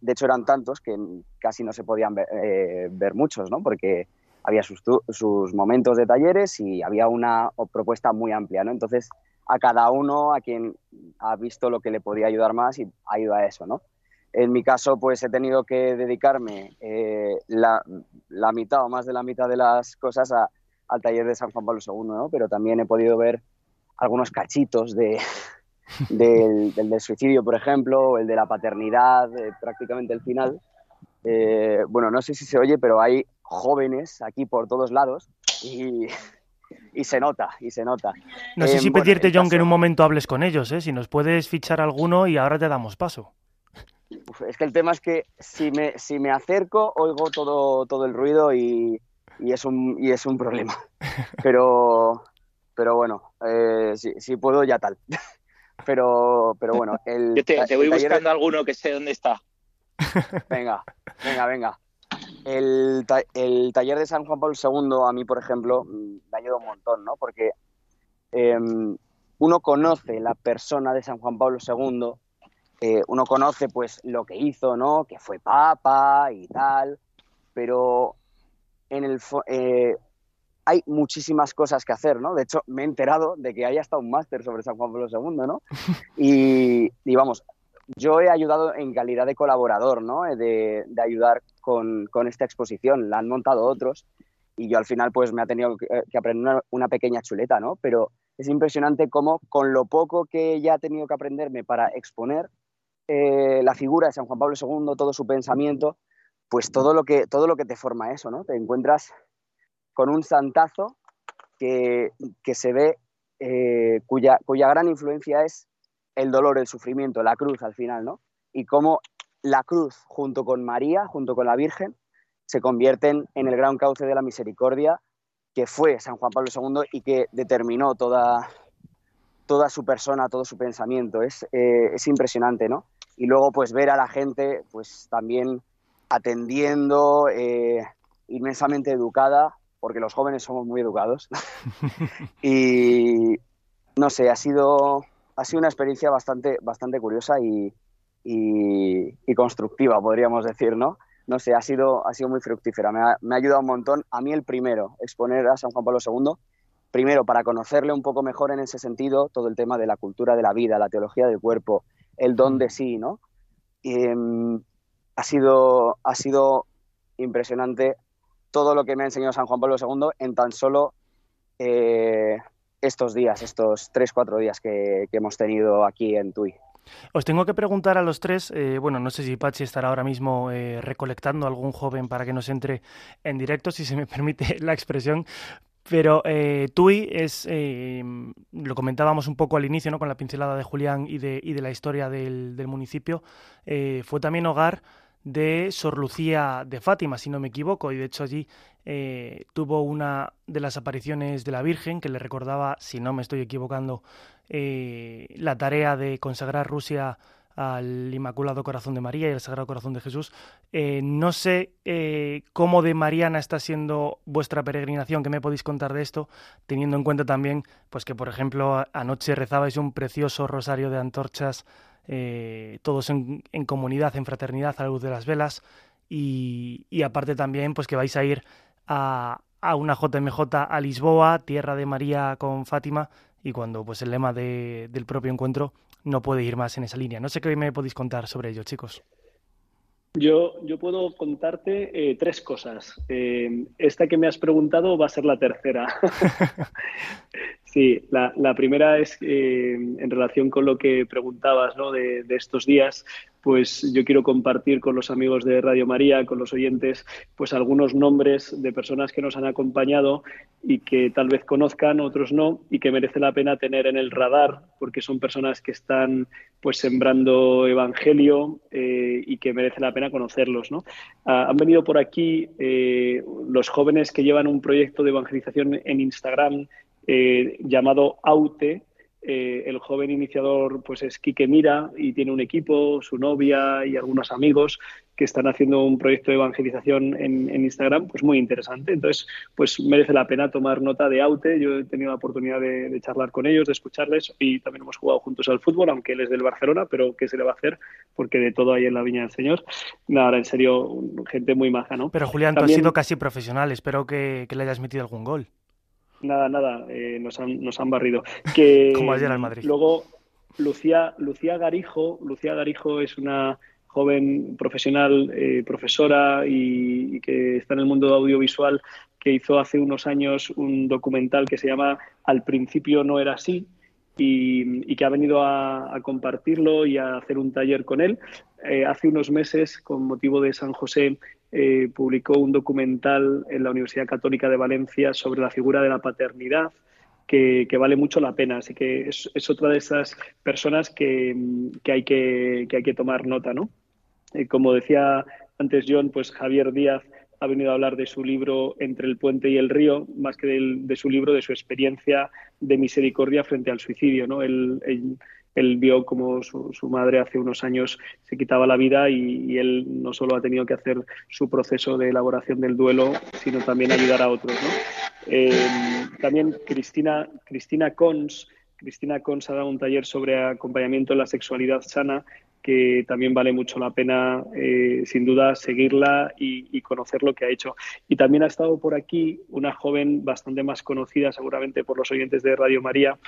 de hecho eran tantos que casi no se podían ver, eh, muchos, ¿no? Porque había sus, sus momentos de talleres y había una propuesta muy amplia, ¿no? Entonces, a cada uno, a quien ha visto lo que le podía ayudar más y ido a eso, ¿no? En mi caso, pues he tenido que dedicarme eh, la, la mitad o más de la mitad de las cosas a- al taller de San Juan Pablo II, ¿no? Pero también he podido ver algunos cachitos de, (laughs) del, del del suicidio, por ejemplo, o el de la paternidad, eh, prácticamente el final. Eh, bueno, no sé si se oye, pero hay jóvenes aquí por todos lados y, y se nota, y se nota. No sé Eh, si bueno, pedirte, John, que en un momento hables con ellos, ¿eh? Si nos puedes fichar alguno y ahora te damos paso. Es que el tema es que si me, si me acerco, oigo todo, todo el ruido y, y es un, y es un problema. (laughs) Pero, pero bueno, eh, si, si puedo, ya tal. (laughs) Pero, pero bueno, el, Yo te, te voy de- buscando alguno que sé dónde está. (laughs) Venga, venga, venga. El, ta- el taller de San Juan Pablo II, a mí, por ejemplo, mm, me ayuda un montón, ¿no? Porque em, uno conoce la persona de San Juan Pablo II, eh, uno conoce, pues, lo que hizo, ¿no? Que fue papa y tal, pero en el eh, hay muchísimas cosas que hacer, ¿no? De hecho, me he enterado de que hay hasta un máster sobre San Juan Pablo II, ¿no? (laughs) Y, y vamos, yo he ayudado en calidad de colaborador, ¿no? Eh, De, de ayudar con, con esta exposición. La han montado otros y yo al final pues me ha tenido que, que aprender una, una pequeña chuleta, ¿no? Pero es impresionante cómo con lo poco que ya he tenido que aprenderme para exponer eh, la figura de San Juan Pablo II, todo su pensamiento, pues todo lo que, todo lo que te forma eso, ¿no? Te encuentras con un santazo que, que se ve, eh, cuya, gran influencia es el dolor, el sufrimiento, la cruz al final, ¿no? Y cómo la cruz, junto con María, junto con la Virgen, se convierten en el gran cauce de la misericordia que fue San Juan Pablo II y que determinó toda, toda su persona, todo su pensamiento. Es, eh, es impresionante, ¿no? Y luego, pues, ver a la gente, pues, también atendiendo, eh, inmensamente educada, porque los jóvenes somos muy educados. (laughs) y, no sé, ha sido, ha sido una experiencia bastante, bastante curiosa y, y, y constructiva, podríamos decir, ¿no? No sé, ha sido, ha sido muy fructífera, me ha, me ha ayudado un montón. A mí el primero, exponer a San Juan Pablo II primero, para conocerle un poco mejor en ese sentido, todo el tema de la cultura de la vida, la teología del cuerpo, el don de sí, ¿no? Em, ha, sido, ha sido impresionante todo lo que me ha enseñado San Juan Pablo II en tan solo eh, estos días, estos tres, cuatro días que, hemos tenido aquí en Tui. Os tengo que preguntar a los tres, eh, bueno, no sé si Pachi estará ahora mismo eh, recolectando algún joven para que nos entre en directo, si se me (laughs) permite la expresión, pero eh, Tui es, eh, lo comentábamos un poco al inicio, ¿no? con la pincelada de Julián y de, y de la historia del, municipio, eh, fue también hogar de Sor Lucía de Fátima, si no me equivoco, y de hecho allí eh, tuvo una de las apariciones de la Virgen que le recordaba, si no me estoy equivocando, la tarea de consagrar Rusia al Inmaculado Corazón de María y al Sagrado Corazón de Jesús. Eh, no sé eh, cómo de Mariana está siendo vuestra peregrinación, ¿qué me podéis contar de esto? Teniendo en cuenta también, pues que por ejemplo anoche rezabais un precioso rosario de antorchas, eh, todos en, comunidad, en fraternidad, a la luz de las velas, y, aparte también, pues que vais a ir a, una JMJ a Lisboa, tierra de María con Fátima, y cuando pues el lema de, del propio encuentro no puede ir más en esa línea. No sé qué me podéis contar sobre ello, chicos. Yo, yo puedo contarte eh, tres cosas. Eh, esta que me has preguntado va a ser la tercera. (laughs) sí, la, primera es eh, en relación con lo que preguntabas ¿no? de, de estos días pues yo quiero compartir con los amigos de Radio María, con los oyentes, pues algunos nombres de personas que nos han acompañado y que tal vez conozcan, otros no, y que merece la pena tener en el radar, porque son personas que están pues sembrando evangelio eh, y que merece la pena conocerlos. ¿no? Ah, han venido por aquí eh, los jóvenes que llevan un proyecto de evangelización en Instagram eh, llamado Aute, eh, el joven iniciador pues es Quique Mira y tiene un equipo, su novia y algunos amigos que están haciendo un proyecto de evangelización en, en, Instagram pues muy interesante. Entonces, pues merece la pena tomar nota de Aute. Yo he tenido la oportunidad de, de, charlar con ellos, de escucharles y también hemos jugado juntos al fútbol, aunque él es del Barcelona, pero ¿qué se le va a hacer? Porque de todo hay en la Viña del Señor. Nada, ahora en serio, gente muy maja, ¿no? Pero Julián, también... tú has sido casi profesional. Espero que, que le hayas metido algún gol. Nada, nada, eh, nos, han, nos han barrido. (laughs) Que, Como ayer Madrid. Luego, Lucía, Lucía Garijo, Lucía Garijo es una joven profesional, eh, profesora y, y, que está en el mundo audiovisual, que hizo hace unos años un documental que se llama Al principio no era así, y, que ha venido a, compartirlo y a hacer un taller con él. Eh, hace unos meses, con motivo de San José, eh, publicó un documental en la Universidad Católica de Valencia sobre la figura de la paternidad. Que, vale mucho la pena, así que es, otra de esas personas que, que, hay, que, que hay que tomar nota, ¿no? Eh, como decía antes John, pues Javier Díaz ha venido a hablar de su libro Entre el puente y el río, más que de, su libro, de su experiencia de misericordia frente al suicidio. ¿no? Él, él, él vio como su, su, madre hace unos años se quitaba la vida y, y, él no solo ha tenido que hacer su proceso de elaboración del duelo, sino también ayudar a otros. ¿no? Eh, también Cristina, Cristina Cons. Cristina Cons ha dado un taller sobre acompañamiento en la sexualidad sana que también vale mucho la pena, eh, sin duda, seguirla y, conocer lo que ha hecho. Y también ha estado por aquí una joven bastante más conocida, seguramente por los oyentes de Radio María,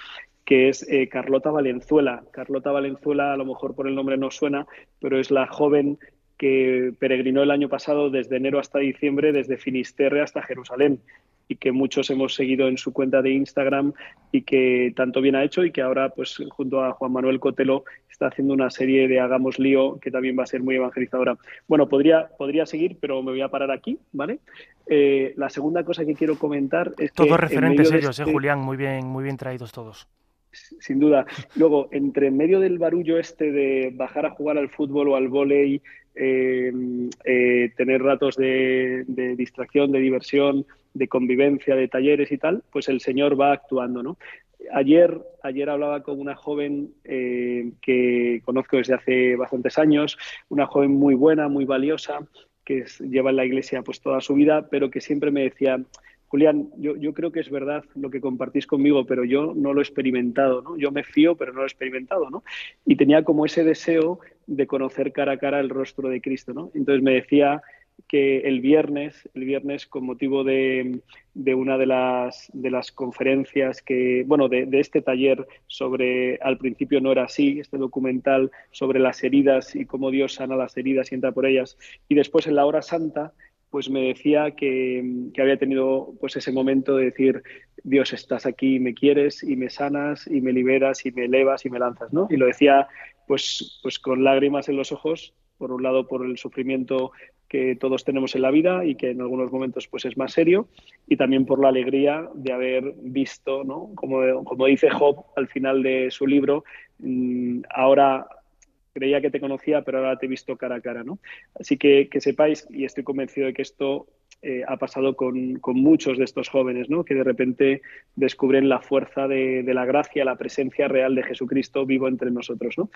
que es eh, Carlota Valenzuela. Carlota Valenzuela, a lo mejor por el nombre no suena, pero es la joven que peregrinó el año pasado desde enero hasta diciembre, desde Finisterre hasta Jerusalén y que muchos hemos seguido en su cuenta de Instagram y que tanto bien ha hecho y que ahora, pues junto a Juan Manuel Cotelo, está haciendo una serie de Hagamos Lío que también va a ser muy evangelizadora. Bueno, podría, podría seguir, pero me voy a parar aquí, ¿vale? Eh, la segunda cosa que quiero comentar es todos que... referentes ellos, este... eh, Julián, muy bien, muy bien traídos todos. Sin duda. Luego, entre medio del barullo este de bajar a jugar al fútbol o al vóley, eh, eh, tener ratos de, de, distracción, de diversión, de convivencia, de talleres y tal, pues el Señor va actuando, ¿no? Ayer, ayer hablaba con una joven eh, que conozco desde hace bastantes años, una joven muy buena, muy valiosa, que lleva en la iglesia pues toda su vida, pero que siempre me decía, Julián, yo, yo, creo que es verdad lo que compartís conmigo, pero yo no lo he experimentado, ¿no? Yo me fío, pero no lo he experimentado, ¿no? Y tenía como ese deseo de conocer cara a cara el rostro de Cristo, ¿no? Entonces me decía que el viernes, el viernes con motivo de, de una de las, de las conferencias que, bueno, de, de, este taller sobre, al principio no era así, este documental sobre las heridas y cómo Dios sana las heridas y entra por ellas, y después en la hora santa, pues me decía que, que había tenido pues ese momento de decir, Dios, estás aquí, me quieres y me sanas y me liberas y me elevas y me lanzas, ¿no? Y lo decía pues, pues con lágrimas en los ojos, por un lado por el sufrimiento que todos tenemos en la vida y que en algunos momentos pues es más serio y también por la alegría de haber visto, ¿no? como, como dice Job al final de su libro, mmm, ahora creía que te conocía, pero ahora te he visto cara a cara, ¿no? Así que que sepáis, y estoy convencido de que esto eh, ha pasado con, con, muchos de estos jóvenes, ¿no? Que de repente descubren la fuerza de, de, la gracia, la presencia real de Jesucristo vivo entre nosotros, ¿no?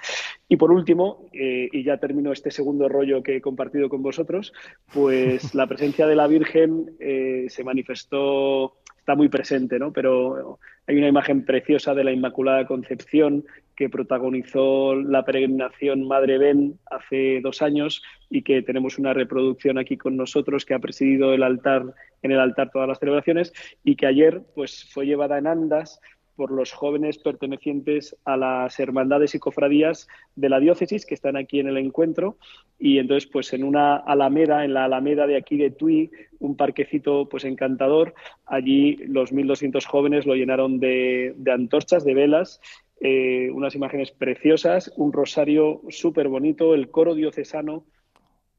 Y por último, eh, y ya termino este segundo rollo que he compartido con vosotros, pues (laughs) la presencia de la Virgen eh, se manifestó está muy presente, ¿no? Pero hay una imagen preciosa de la Inmaculada Concepción que protagonizó la peregrinación Madre Ben hace dos años y que tenemos una reproducción aquí con nosotros que ha presidido el altar en el altar todas las celebraciones y que ayer pues fue llevada en andas por los jóvenes pertenecientes a las hermandades y cofradías de la diócesis que están aquí en el encuentro y entonces pues en una alameda, en la alameda de aquí de Tui, un parquecito pues encantador, allí los 1.200 jóvenes lo llenaron de, de antorchas, de velas, eh, unas imágenes preciosas, un rosario súper bonito, el coro diocesano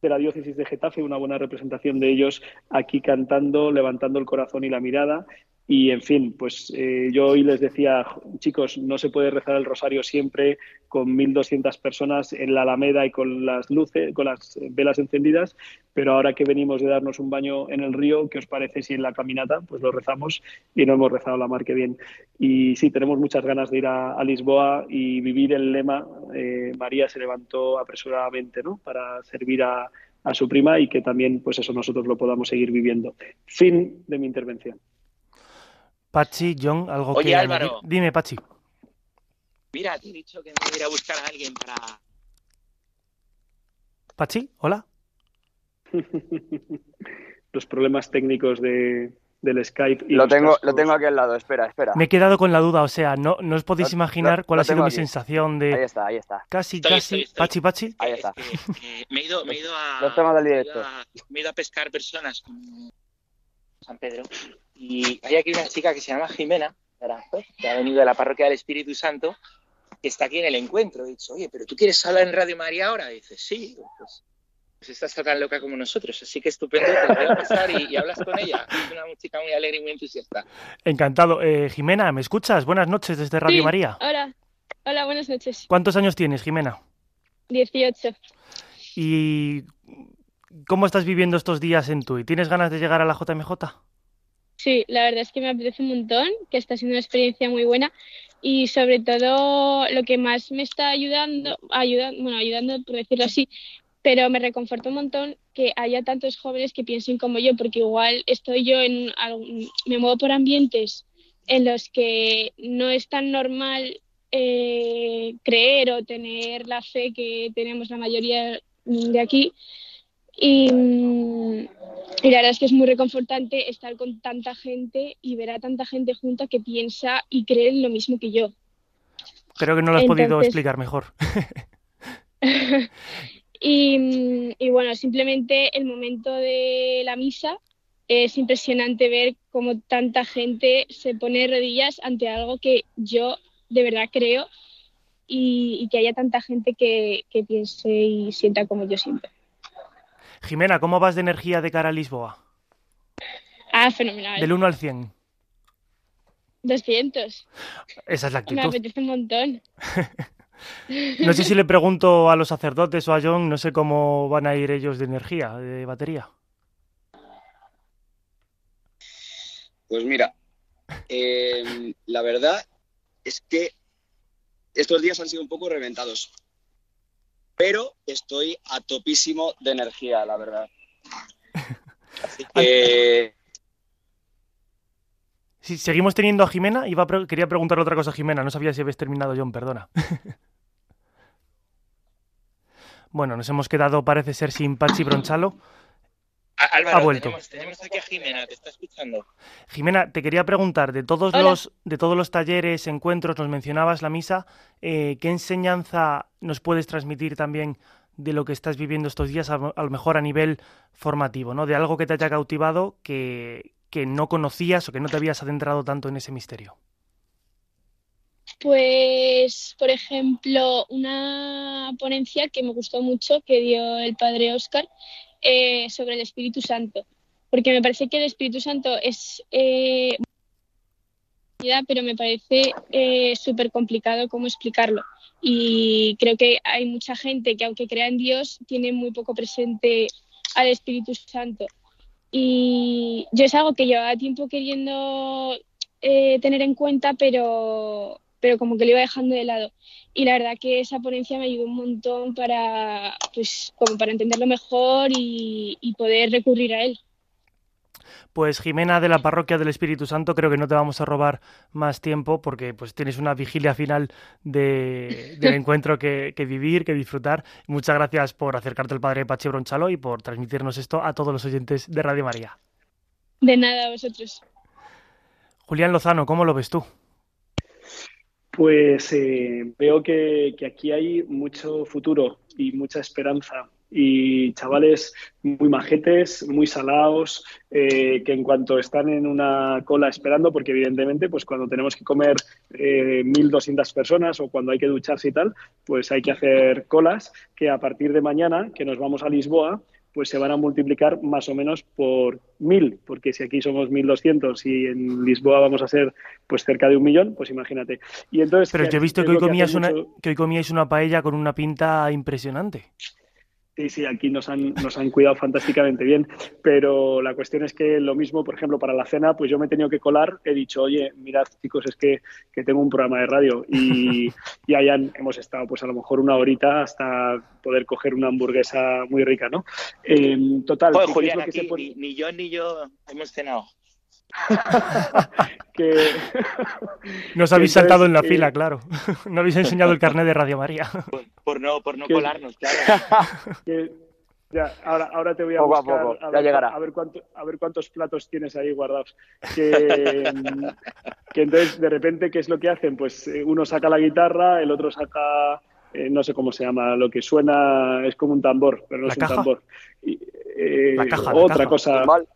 de la diócesis de Getafe, una buena representación de ellos aquí cantando, levantando el corazón y la mirada y en fin, pues eh, yo hoy les decía, chicos, no se puede rezar el rosario siempre con 1.200 personas en la Alameda y con las luces, con las velas encendidas, pero ahora que venimos de darnos un baño en el río, ¿qué os parece si en la caminata pues lo rezamos y no hemos rezado la mar que bien? Y sí, tenemos muchas ganas de ir a, Lisboa y vivir el lema, eh, María se levantó apresuradamente, ¿no? Para servir a, a su prima y que también, pues eso, nosotros lo podamos seguir viviendo. Fin de mi intervención. Pachi, John, algo Oye, que Álvaro. Dime, Pachi. Mira, te he dicho que me voy a ir a buscar a alguien para... Pachi, hola. (laughs) Los problemas técnicos de, del Skype. Y lo, tengo, cascos. lo tengo aquí al lado, espera, espera. Me he quedado con la duda, o sea, no, no os podéis Lo- imaginar lo- cuál lo ha sido mi aquí. sensación de Ahí está, ahí está. casi, Estoy, casi, estoy, estoy. Pachi, Pachi. Ahí Es está. que- que me, he ido, me he ido a... Los temas del me he ido a- me he ido a pescar personas con San Pedro y hay aquí una chica que se llama Jimena Naranjo, que ha venido de la parroquia del Espíritu Santo, que está aquí en el encuentro. He dicho, oye, ¿pero tú quieres hablar en Radio María ahora? Y dice, sí, pues, pues esta está tan loca como nosotros, así que estupendo, te voy a pasar y, y hablas con ella. Es una chica muy alegre y muy entusiasta. Encantado. Eh, Jimena, ¿me escuchas? Buenas noches desde Radio Sí. María. Hola, hola, buenas noches. ¿Cuántos años tienes, Jimena? 18. ¿Y cómo estás viviendo estos días en Tui? ¿Tienes ganas de llegar a la JMJ? Sí, la verdad es que me apetece un montón, que está siendo una experiencia muy buena y sobre todo lo que más me está ayudando, ayudando, bueno, ayudando por decirlo así, pero me reconforta un montón que haya tantos jóvenes que piensen como yo, porque igual estoy yo en me muevo por ambientes en los que no es tan normal eh, creer o tener la fe que tenemos la mayoría de aquí. Y, mm, y la verdad es que es muy reconfortante estar con tanta gente y ver a tanta gente junta que piensa y cree en lo mismo que yo. Creo que no lo has podido explicar mejor. (laughs) Y, mm, y bueno, simplemente el momento de la misa es impresionante ver cómo tanta gente se pone de rodillas ante algo que yo de verdad creo y, y que haya tanta gente que, que piense y sienta como yo siempre. Jimena, ¿cómo vas de energía de cara a Lisboa? Ah, fenomenal. Del 1 al 100. 200. Esa es la Me actitud. apetece un montón. (laughs) No sé si le (laughs) pregunto a los sacerdotes o a John, no sé cómo van a ir ellos de energía, de batería. Pues mira, eh, la verdad es que estos días han sido un poco reventados, pero estoy a topísimo de energía, la verdad. Así (laughs) que seguimos teniendo a Jimena, iba a pre- quería preguntarle otra cosa a Jimena, no sabía si habías terminado, John, perdona. (laughs) bueno, nos hemos quedado, parece ser, sin Pachi Bronchalo. Álvaro, Ha vuelto. Tenemos, tenemos aquí a Jimena, te está escuchando. Jimena, te quería preguntar, de todos Hola. los de todos los talleres, encuentros, nos mencionabas la misa, eh, ¿qué enseñanza nos puedes transmitir también de lo que estás viviendo estos días, a, a lo mejor a nivel formativo, ¿no? De algo que te haya cautivado que, que no conocías o que no te habías adentrado tanto en ese misterio. Pues, por ejemplo, una ponencia que me gustó mucho que dio el padre Oscar eh, sobre el Espíritu Santo, porque me parece que el Espíritu Santo es eh, pero me parece eh, súper complicado cómo explicarlo. Y creo que hay mucha gente que, aunque crea en Dios, tiene muy poco presente al Espíritu Santo. Y yo es algo que llevaba tiempo queriendo eh, tener en cuenta, pero, pero como que lo iba dejando de lado. Y la verdad que esa ponencia me ayudó un montón para, pues, como para entenderlo mejor y, y poder recurrir a él. Pues Jimena de la Parroquia del Espíritu Santo, creo que no te vamos a robar más tiempo porque pues tienes una vigilia final de, del encuentro que, que vivir, que disfrutar. Muchas gracias por acercarte al Padre Pachi Bronchalo y por transmitirnos esto a todos los oyentes de Radio María. De nada a vosotros. Julián Lozano, ¿cómo lo ves tú? Pues eh, veo que, que aquí hay mucho futuro y mucha esperanza. Y chavales muy majetes, muy salados, eh, que en cuanto están en una cola esperando, porque evidentemente, pues cuando tenemos que comer eh, 1.200 personas o cuando hay que ducharse y tal, pues hay que hacer colas que a partir de mañana, que nos vamos a Lisboa, pues se van a multiplicar más o menos por mil, porque si aquí somos 1.200 y en Lisboa vamos a ser pues cerca de un millón, pues imagínate. Y entonces, Pero ¿qué- yo he visto que hoy, comías una, que hoy comíais una paella con una pinta impresionante. Sí, sí, aquí nos han, nos han cuidado fantásticamente bien, pero la cuestión es que lo mismo, por ejemplo, para la cena, pues yo me he tenido que colar, he dicho, oye, mirad chicos, es que, que tengo un programa de radio y, (laughs) y han- hemos estado pues a lo mejor una horita hasta poder coger una hamburguesa muy rica, ¿no? Eh, total, Joder, ¿qué es Julián, aquí ni yo ni yo hemos cenado. (laughs) que... (laughs) Nos que habéis saltado en la eh, fila, claro. (laughs) no habéis enseñado el carnet de Radio María. Por no, por no Que- colarnos, claro. que- ya, ahora, ahora te voy a Poco a buscar poco, ya ver, llegará. a ver cuánto, a ver cuántos platos tienes ahí guardados. Que, que entonces de repente qué es lo que hacen, pues eh, uno saca la guitarra, el otro saca eh, no sé cómo se llama, lo que suena es como un tambor, pero no ¿La es caja? un tambor. Y, eh, La caja, la otra caja. cosa, Mal.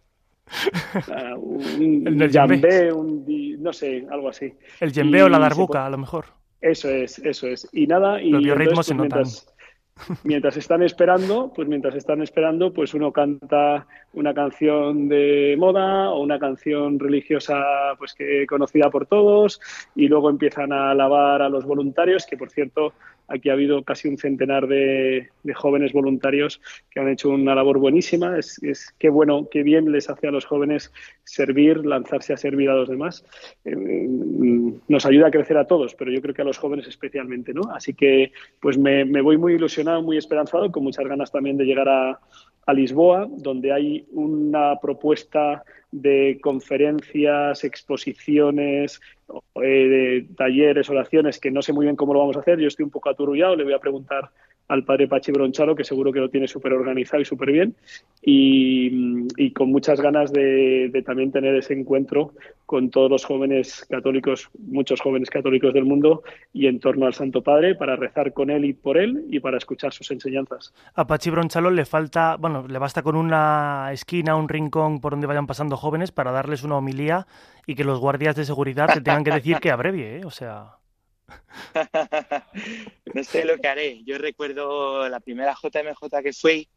(laughs) ah, un El jambé, un no sé, algo así. El yembe o la darbuca, a lo mejor. Eso es, eso es. Y nada, y Los biorritmos entonces, pues, mientras, (laughs) mientras están esperando, pues mientras están esperando, pues uno canta una canción de moda o una canción religiosa pues que conocida por todos y luego empiezan a alabar a los voluntarios, que por cierto aquí ha habido casi un centenar de, jóvenes voluntarios que han hecho una labor buenísima. Es, qué bueno, qué bien les hace a los jóvenes servir, lanzarse a servir a los demás. Eh, mm, nos ayuda a crecer a todos, pero yo creo que a los jóvenes especialmente, ¿no? Así que pues me, voy muy ilusionado, muy esperanzado, con muchas ganas también de llegar a Lisboa, donde hay una propuesta de conferencias, exposiciones, eh, de talleres, oraciones, que no sé muy bien cómo lo vamos a hacer. Yo estoy un poco aturullado, le voy a preguntar al padre Pachi Bronchalo, que seguro que lo tiene súper organizado y súper bien, y, con muchas ganas de, de también tener ese encuentro con todos los jóvenes católicos, muchos jóvenes católicos del mundo, y en torno al Santo Padre, para rezar con él y por él, y para escuchar sus enseñanzas. A Pachi Bronchalo le falta, bueno, le basta con una esquina, un rincón por donde vayan pasando jóvenes para darles una homilía y que los guardias de seguridad te tengan que decir que abrevie, ¿eh? O sea, (laughs) no sé lo que haré. Yo recuerdo la primera JMJ que fui,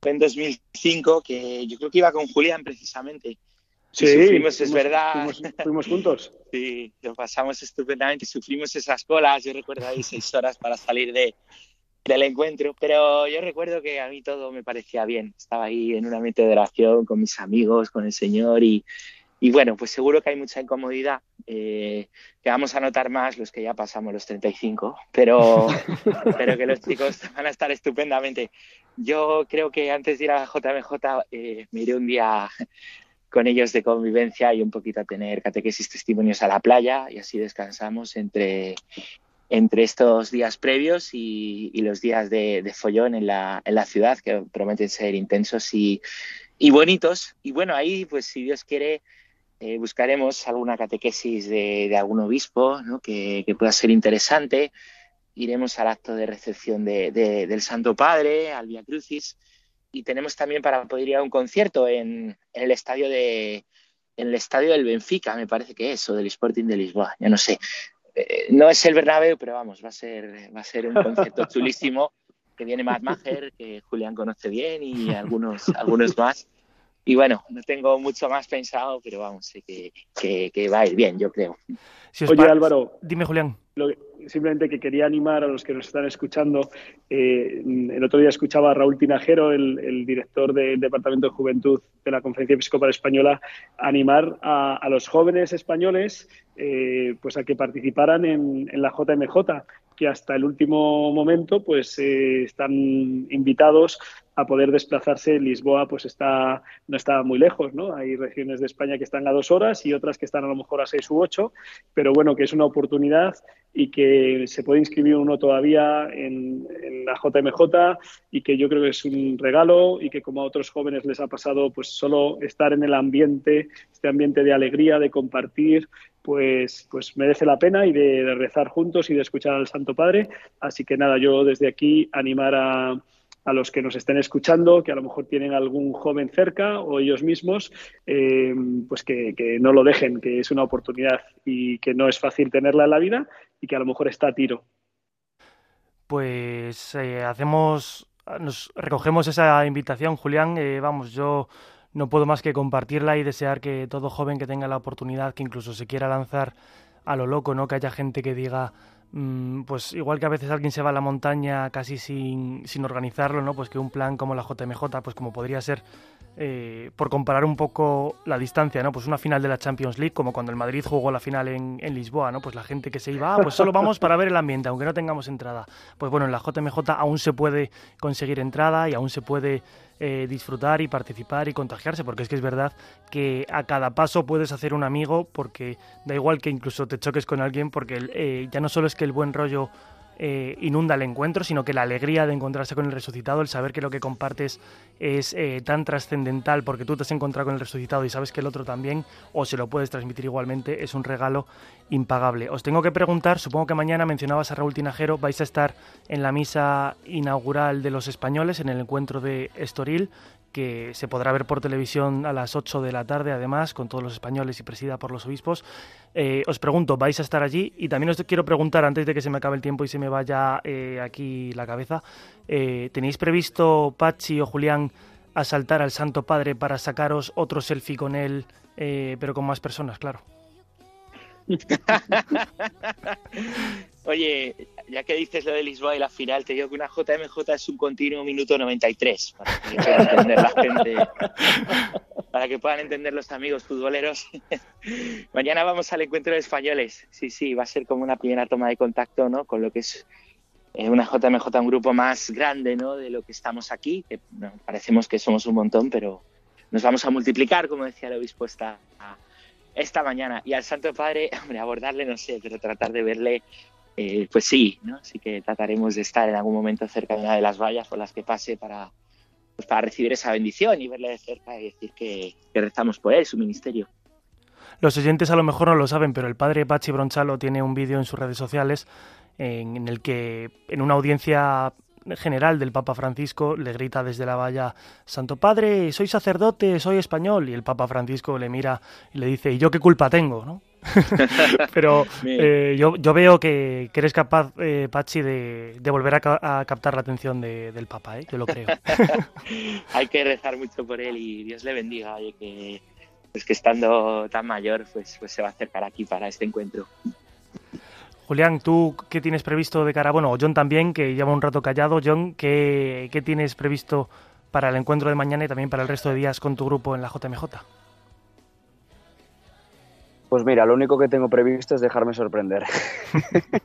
fue en 2005, que yo creo que iba con Julián precisamente. Y sufrimos, es fuimos- verdad. Fuimos, fuimos juntos. (laughs) Sí, lo pasamos estupendamente, sufrimos esas colas, yo recuerdo ahí seis horas para salir de, del encuentro, pero yo recuerdo que a mí todo me parecía bien, estaba ahí en un ambiente de oración con mis amigos, con el Señor y, y bueno, pues seguro que hay mucha incomodidad, eh, que vamos a notar más los que ya pasamos los 35, pero, (laughs) pero que los chicos van a estar estupendamente. Yo creo que antes de ir a JMJ eh, me iré un día con ellos de convivencia y un poquito a tener catequesis testimonios a la playa y así descansamos entre, entre estos días previos y, y los días de, de follón en la, en la ciudad que prometen ser intensos y, y bonitos. Y bueno, ahí, pues si Dios quiere, eh, buscaremos alguna catequesis de, de algún obispo ¿no? que, que, pueda ser interesante. Iremos al acto de recepción de, de, del Santo Padre, al Via Crucis, y tenemos también para poder ir a un concierto en, en, el estadio de en el estadio del Benfica, me parece que es, o del Sporting de Lisboa, ya no sé. Eh, no es el Bernabéu, pero vamos, va a ser, va a ser un concierto (laughs) chulísimo, que viene Matt Maher, que Julián conoce bien, y algunos, algunos más. Y bueno, no tengo mucho más pensado, pero vamos, sé que, que, que va a ir bien, yo creo. Si Oye, Álvaro. Dime, Julián. Lo, simplemente que quería animar a los que nos están escuchando. Eh, el otro día escuchaba a Raúl Tinajero, el, el, director del Departamento de Juventud de la Conferencia Episcopal Española, animar a, a los jóvenes españoles eh, pues a que participaran en, en, la JMJ, que hasta el último momento pues eh, están invitados a poder desplazarse. Lisboa pues está, no está muy lejos, ¿no? Hay regiones de España que están a dos horas y otras que están a lo mejor a seis u ocho, pero bueno, que es una oportunidad y que se puede inscribir uno todavía en, la JMJ y que yo creo que es un regalo y que como a otros jóvenes les ha pasado, pues solo estar en el ambiente, este ambiente de alegría, de compartir, pues, pues merece la pena y de, de rezar juntos y de escuchar al Santo Padre. Así que nada, yo desde aquí animar a, a los que nos estén escuchando, que a lo mejor tienen algún joven cerca o ellos mismos, eh, pues que, que, no lo dejen, que es una oportunidad y que no es fácil tenerla en la vida y que a lo mejor está a tiro. Pues eh, hacemos, nos recogemos esa invitación, Julián. Eh, vamos, yo no puedo más que compartirla y desear que todo joven que tenga la oportunidad, que incluso se quiera lanzar a lo loco, ¿no? Que haya gente que diga, pues igual que a veces alguien se va a la montaña casi sin, sin organizarlo, ¿no? Pues que un plan como la JMJ, pues como podría ser, eh, por comparar un poco la distancia, ¿no? Pues una final de la Champions League, como cuando el Madrid jugó la final en, en Lisboa, ¿no? Pues la gente que se iba, ah, pues solo vamos para ver el ambiente, aunque no tengamos entrada. Pues bueno, en la JMJ aún se puede conseguir entrada y aún se puede eh, disfrutar y participar y contagiarse, porque es que es verdad que a cada paso puedes hacer un amigo, porque da igual que incluso te choques con alguien, porque eh, ya no solo es que el buen rollo eh, inunda el encuentro, sino que la alegría de encontrarse con el resucitado, el saber que lo que compartes es eh, tan trascendental porque tú te has encontrado con el resucitado y sabes que el otro también, o se lo puedes transmitir igualmente, es un regalo impagable. Os tengo que preguntar, supongo que mañana mencionabas a Raúl Tinajero, vais a estar en la misa inaugural de los españoles, en el encuentro de Estoril, que se podrá ver por televisión a las 8 de la tarde, además, con todos los españoles y presida por los obispos. Eh, os pregunto, ¿vais a estar allí? Y también os quiero preguntar, antes de que se me acabe el tiempo y se me vaya eh, aquí la cabeza, eh, ¿tenéis previsto, Pachi o Julián, asaltar al Santo Padre para sacaros otro selfie con él, pero con más personas, claro? (laughs) Oye, ya que dices lo de Lisboa y la final, te digo que una JMJ es un continuo minuto 93 para que puedan (laughs) entender la gente, para que puedan entender los amigos futboleros. (laughs) Mañana vamos al encuentro de españoles. Sí, sí, va a ser como una primera toma de contacto, ¿no? Con lo que es eh, una JMJ, un grupo más grande, ¿no? De lo que estamos aquí, que no, parecemos que somos un montón, pero nos vamos a multiplicar, como decía el obispo esta, esta mañana. Y al Santo Padre, hombre, abordarle no sé, pero tratar de verle eh, pues sí, ¿no? sí que trataremos de estar en algún momento cerca de una de las vallas por las que pase para, pues para recibir esa bendición y verle de cerca y decir que, que rezamos por él, su ministerio. Los oyentes a lo mejor no lo saben, pero el padre Pachi Bronchalo tiene un vídeo en sus redes sociales en el que en una audiencia general del Papa Francisco le grita desde la valla, Santo Padre, soy sacerdote, soy español, y el Papa Francisco le mira y le dice, ¿y yo qué culpa tengo? ¿no? (laughs) Pero eh, yo, yo, veo que, que eres capaz, eh, Pachi, de, de volver a, a, captar la atención de, del Papa, ¿eh? yo lo creo. (laughs) Hay que rezar mucho por él y Dios le bendiga, oye, que, pues que estando tan mayor, pues, pues se va a acercar aquí para este encuentro. Julián, ¿tú qué tienes previsto de cara? Bueno, John también, que lleva un rato callado. John, ¿qué, ¿qué, tienes previsto para el encuentro de mañana y también para el resto de días con tu grupo en la JMJ? Pues mira, lo único que tengo previsto es dejarme sorprender. (laughs)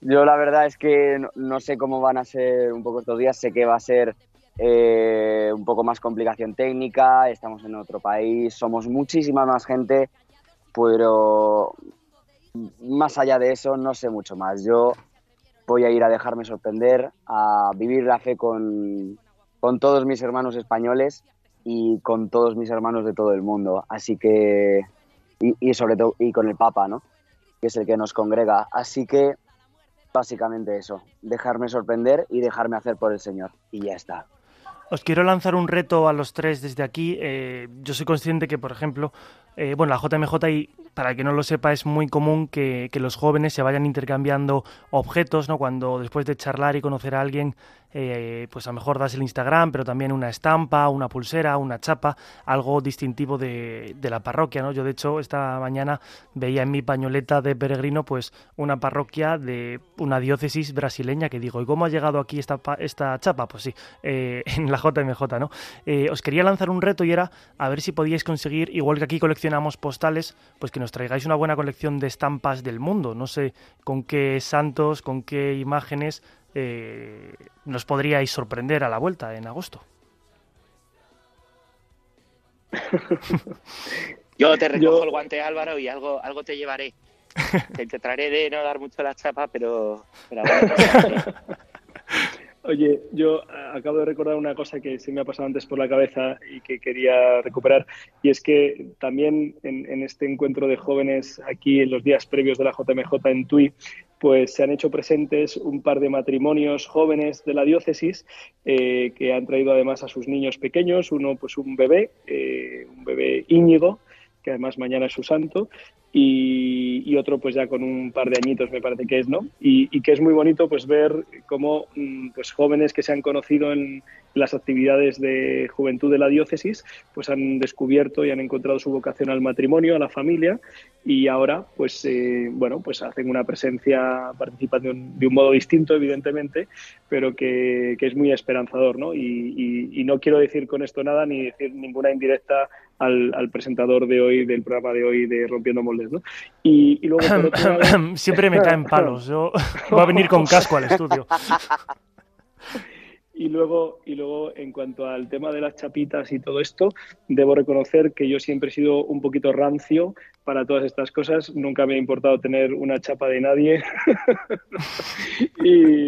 Yo la verdad es que no, no, sé cómo van a ser un poco estos días. Sé que va a ser eh, un poco más complicación técnica, estamos en otro país, somos muchísima más gente, pero más allá de eso, no sé mucho más. Yo voy a ir a dejarme sorprender, a vivir la fe con, con todos mis hermanos españoles y con todos mis hermanos de todo el mundo. Así que, y, sobre todo, y con el Papa, ¿no? Que es el que nos congrega. Así que, básicamente eso, dejarme sorprender y dejarme hacer por el Señor. Y ya está. Os quiero lanzar un reto a los tres desde aquí. Eh, yo soy consciente que, por ejemplo, eh, bueno, la JMJ, para el que no lo sepa, es muy común que, que los jóvenes se vayan intercambiando objetos, ¿no? Cuando después de charlar y conocer a alguien, eh, pues a lo mejor das el Instagram, pero también una estampa, una pulsera, una chapa, algo distintivo de, de la parroquia, ¿no? Yo, de hecho, esta mañana veía en mi pañoleta de peregrino, pues, una parroquia de una diócesis brasileña que digo, ¿y cómo ha llegado aquí esta, esta chapa? Pues sí, eh, (laughs) en la JMJ, ¿no? Os quería lanzar un reto y era a ver si podíais conseguir, igual que aquí coleccionamos postales, pues que nos traigáis una buena colección de estampas del mundo. No sé con qué santos, con qué imágenes eh, nos podríais sorprender a la vuelta en agosto. (laughs) Yo te recojo el guante, Álvaro, y algo, algo te llevaré. (laughs) Te trataré de no dar mucho la chapa, pero, pero bueno, (laughs) Oye, yo eh, acabo de recordar una cosa que se me ha pasado antes por la cabeza y que quería recuperar, y es que también en, este encuentro de jóvenes aquí en los días previos de la JMJ en Tui, pues se han hecho presentes un par de matrimonios jóvenes de la diócesis eh, que han traído además a sus niños pequeños, uno pues un bebé, eh, un bebé Íñigo, que además mañana es su santo, y, otro pues ya con un par de añitos me parece que es, ¿no? Y, que es muy bonito pues ver cómo mm, pues jóvenes que se han conocido en las actividades de juventud de la diócesis pues han descubierto y han encontrado su vocación al matrimonio, a la familia y ahora pues eh, bueno pues hacen una presencia, participan de un, de un modo distinto evidentemente, pero que, que es muy esperanzador, ¿no? Y no quiero decir con esto nada ni decir ninguna indirecta al, al presentador de hoy, del programa de hoy de Rompiendo Moldes, ¿no? Y, y luego por otro (laughs) lado- (laughs) Siempre me caen palos. Yo (laughs) voy a venir con casco al estudio. Y luego, y luego, en cuanto al tema de las chapitas y todo esto, debo reconocer que yo siempre he sido un poquito rancio para todas estas cosas. Nunca me ha importado tener una chapa de nadie. y,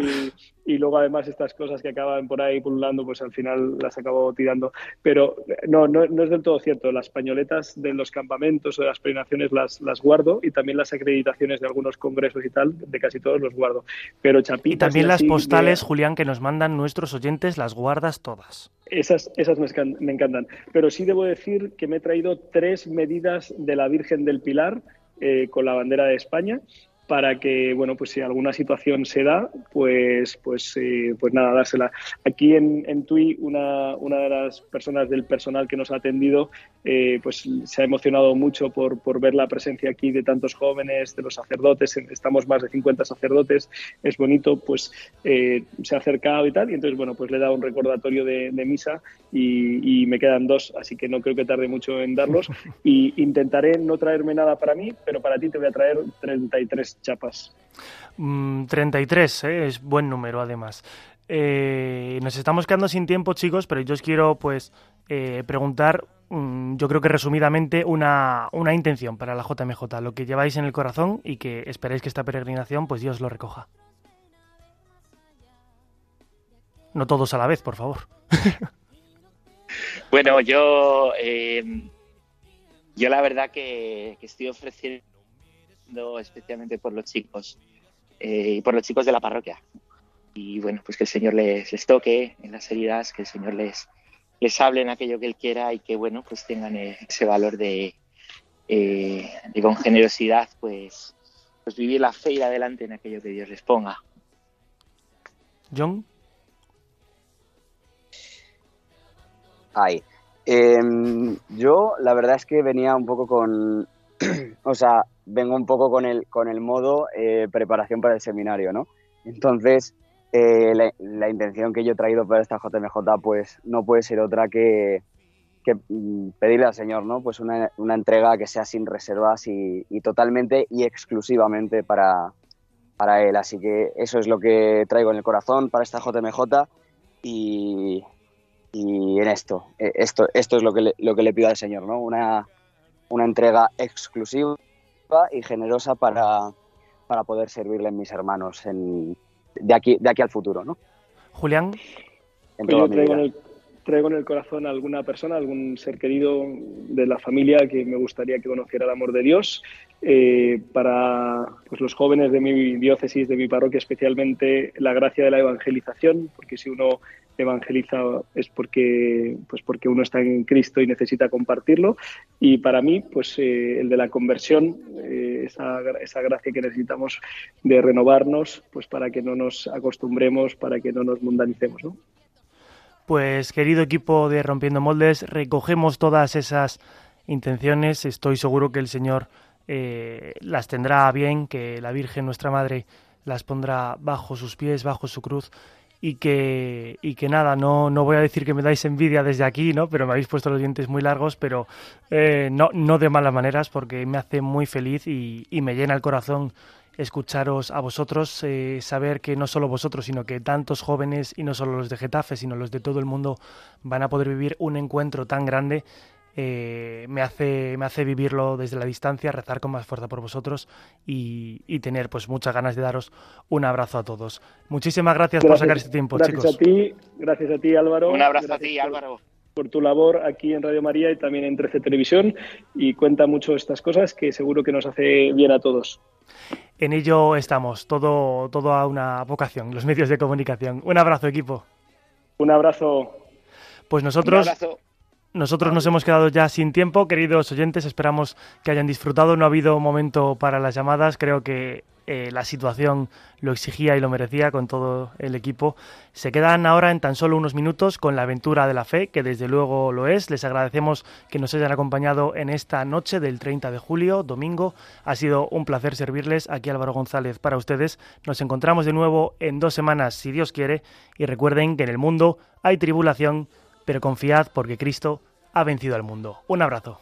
y luego, además, estas cosas que acaban por ahí pululando, pues al final las acabo tirando. Pero no, no, no es del todo cierto. Las pañoletas de los campamentos o de las peregrinaciones las, las guardo y también las acreditaciones de algunos congresos y tal, de casi todos los guardo. Pero chapitas. Y también las de- postales, Julián, que nos mandan nuestros oyentes, las guardas todas. Esas, esas me encantan. Pero sí debo decir que me he traído tres medidas de la Virgen del Pilar eh, con la bandera de España para que, bueno, pues si alguna situación se da, pues, pues, eh, pues nada, dársela. Aquí en, en Tui, una, una de las personas del personal que nos ha atendido, eh, pues se ha emocionado mucho por, por ver la presencia aquí de tantos jóvenes, de los sacerdotes, estamos más de 50 sacerdotes, es bonito, pues eh, se ha acercado y tal, y entonces, bueno, pues le he dado un recordatorio de, de misa y, y me quedan dos, así que no creo que tarde mucho en darlos, (laughs) y intentaré no traerme nada para mí, pero para ti te voy a traer 33 chapas. Mm, 33, ¿eh? es buen número además. Eh, nos estamos quedando sin tiempo, chicos, pero yo os quiero pues eh, preguntar, mm, yo creo que resumidamente, una, una intención para la JMJ, lo que lleváis en el corazón y que esperáis que esta peregrinación pues Dios lo recoja. No todos a la vez, por favor. (laughs) Bueno, yo, eh, yo la verdad que, que estoy ofreciendo especialmente por los chicos eh, y por los chicos de la parroquia. Y bueno, pues que el Señor les, les toque en las heridas, que el Señor les, les hable en aquello que Él quiera y que bueno, pues tengan eh, ese valor de, eh, de con generosidad, pues, pues vivir la fe y ir adelante en aquello que Dios les ponga. John. Ay. Em, yo la verdad es que venía un poco con, (clears throat) o sea, vengo un poco con el, con el modo eh, preparación para el seminario, ¿no? Entonces, eh, la, la intención que yo he traído para esta JMJ, pues no puede ser otra que, que mm, pedirle al Señor, ¿no? Pues una, una entrega que sea sin reservas y, y totalmente y exclusivamente para, para Él. Así que eso es lo que traigo en el corazón para esta JMJ y, y en esto, eh, esto, esto es lo que le, lo que le pido al Señor, ¿no? Una, una entrega exclusiva y generosa para, para poder servirle a mis hermanos en, de, aquí, de aquí al futuro, ¿no? Julián. En Pues yo mi traigo en, vida. el, traigo en el corazón a alguna persona, algún ser querido de la familia que me gustaría que conociera el amor de Dios. Eh, para pues, los jóvenes de mi diócesis, de mi parroquia, especialmente la gracia de la evangelización, porque si uno evangeliza es porque, pues porque uno está en Cristo y necesita compartirlo. Y para mí, pues eh, el de la conversión, eh, esa, esa gracia que necesitamos de renovarnos, pues para que no nos acostumbremos, para que no nos mundanicemos, ¿no? Pues querido equipo de Rompiendo Moldes, recogemos todas esas intenciones. Estoy seguro que el Señor eh, las tendrá bien, que la Virgen, nuestra Madre, las pondrá bajo sus pies, bajo su cruz. Y que, y que nada, no, no voy a decir que me dais envidia desde aquí, ¿no? Pero me habéis puesto los dientes muy largos, pero eh, no, no de malas maneras, porque me hace muy feliz y, y me llena el corazón escucharos a vosotros, eh, saber que no solo vosotros, sino que tantos jóvenes, y no solo los de Getafe, sino los de todo el mundo, van a poder vivir un encuentro tan grande. eh, me, hace, me hace vivirlo desde la distancia, rezar con más fuerza por vosotros y, y tener pues muchas ganas de daros un abrazo a todos. Muchísimas gracias, por sacar este tiempo, gracias chicos. a ti, gracias a ti Álvaro. Un abrazo a Gracias ti, Álvaro. Por tu labor aquí en Radio María y también en 13 Televisión y cuenta mucho estas cosas que seguro que nos hace bien a todos. En ello estamos, todo, todo a una vocación, los medios de comunicación. Un abrazo, equipo. Un abrazo. Pues nosotros, Un abrazo. nosotros nos hemos quedado ya sin tiempo, queridos oyentes. Esperamos que hayan disfrutado. No ha habido momento para las llamadas. Creo que eh, la situación lo exigía y lo merecía con todo el equipo. Se quedan ahora en tan solo unos minutos con la aventura de la fe, que desde luego lo es. Les agradecemos que nos hayan acompañado en esta noche del 30 de julio, domingo. Ha sido un placer servirles. Aquí Álvaro González para ustedes. Nos encontramos de nuevo en dos semanas, si Dios quiere. Y recuerden que en el mundo hay tribulación, pero confiad porque Cristo ha vencido al mundo. Un abrazo.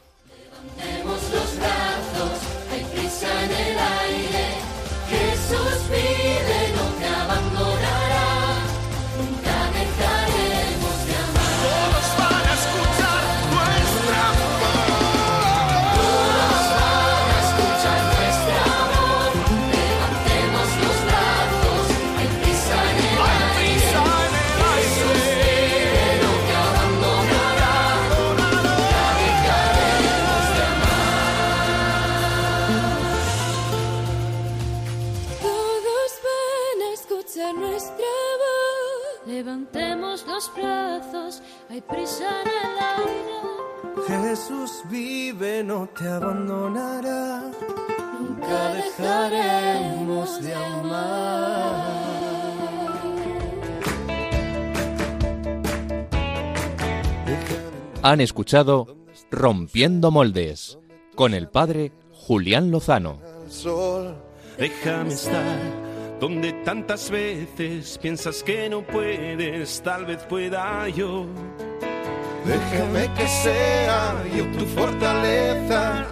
Los brazos, hay prisa en el aire. Jesús vive, no te abandonará. Nunca dejaremos de amar. Han escuchado Rompiendo Moldes con el padre Julián Lozano. Déjame estar donde tantas veces piensas que no puedes, tal vez pueda yo. Déjame que sea yo tu fortaleza.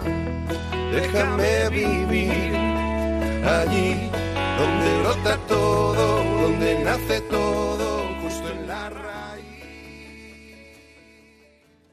Déjame vivir allí donde brota todo, donde nace todo,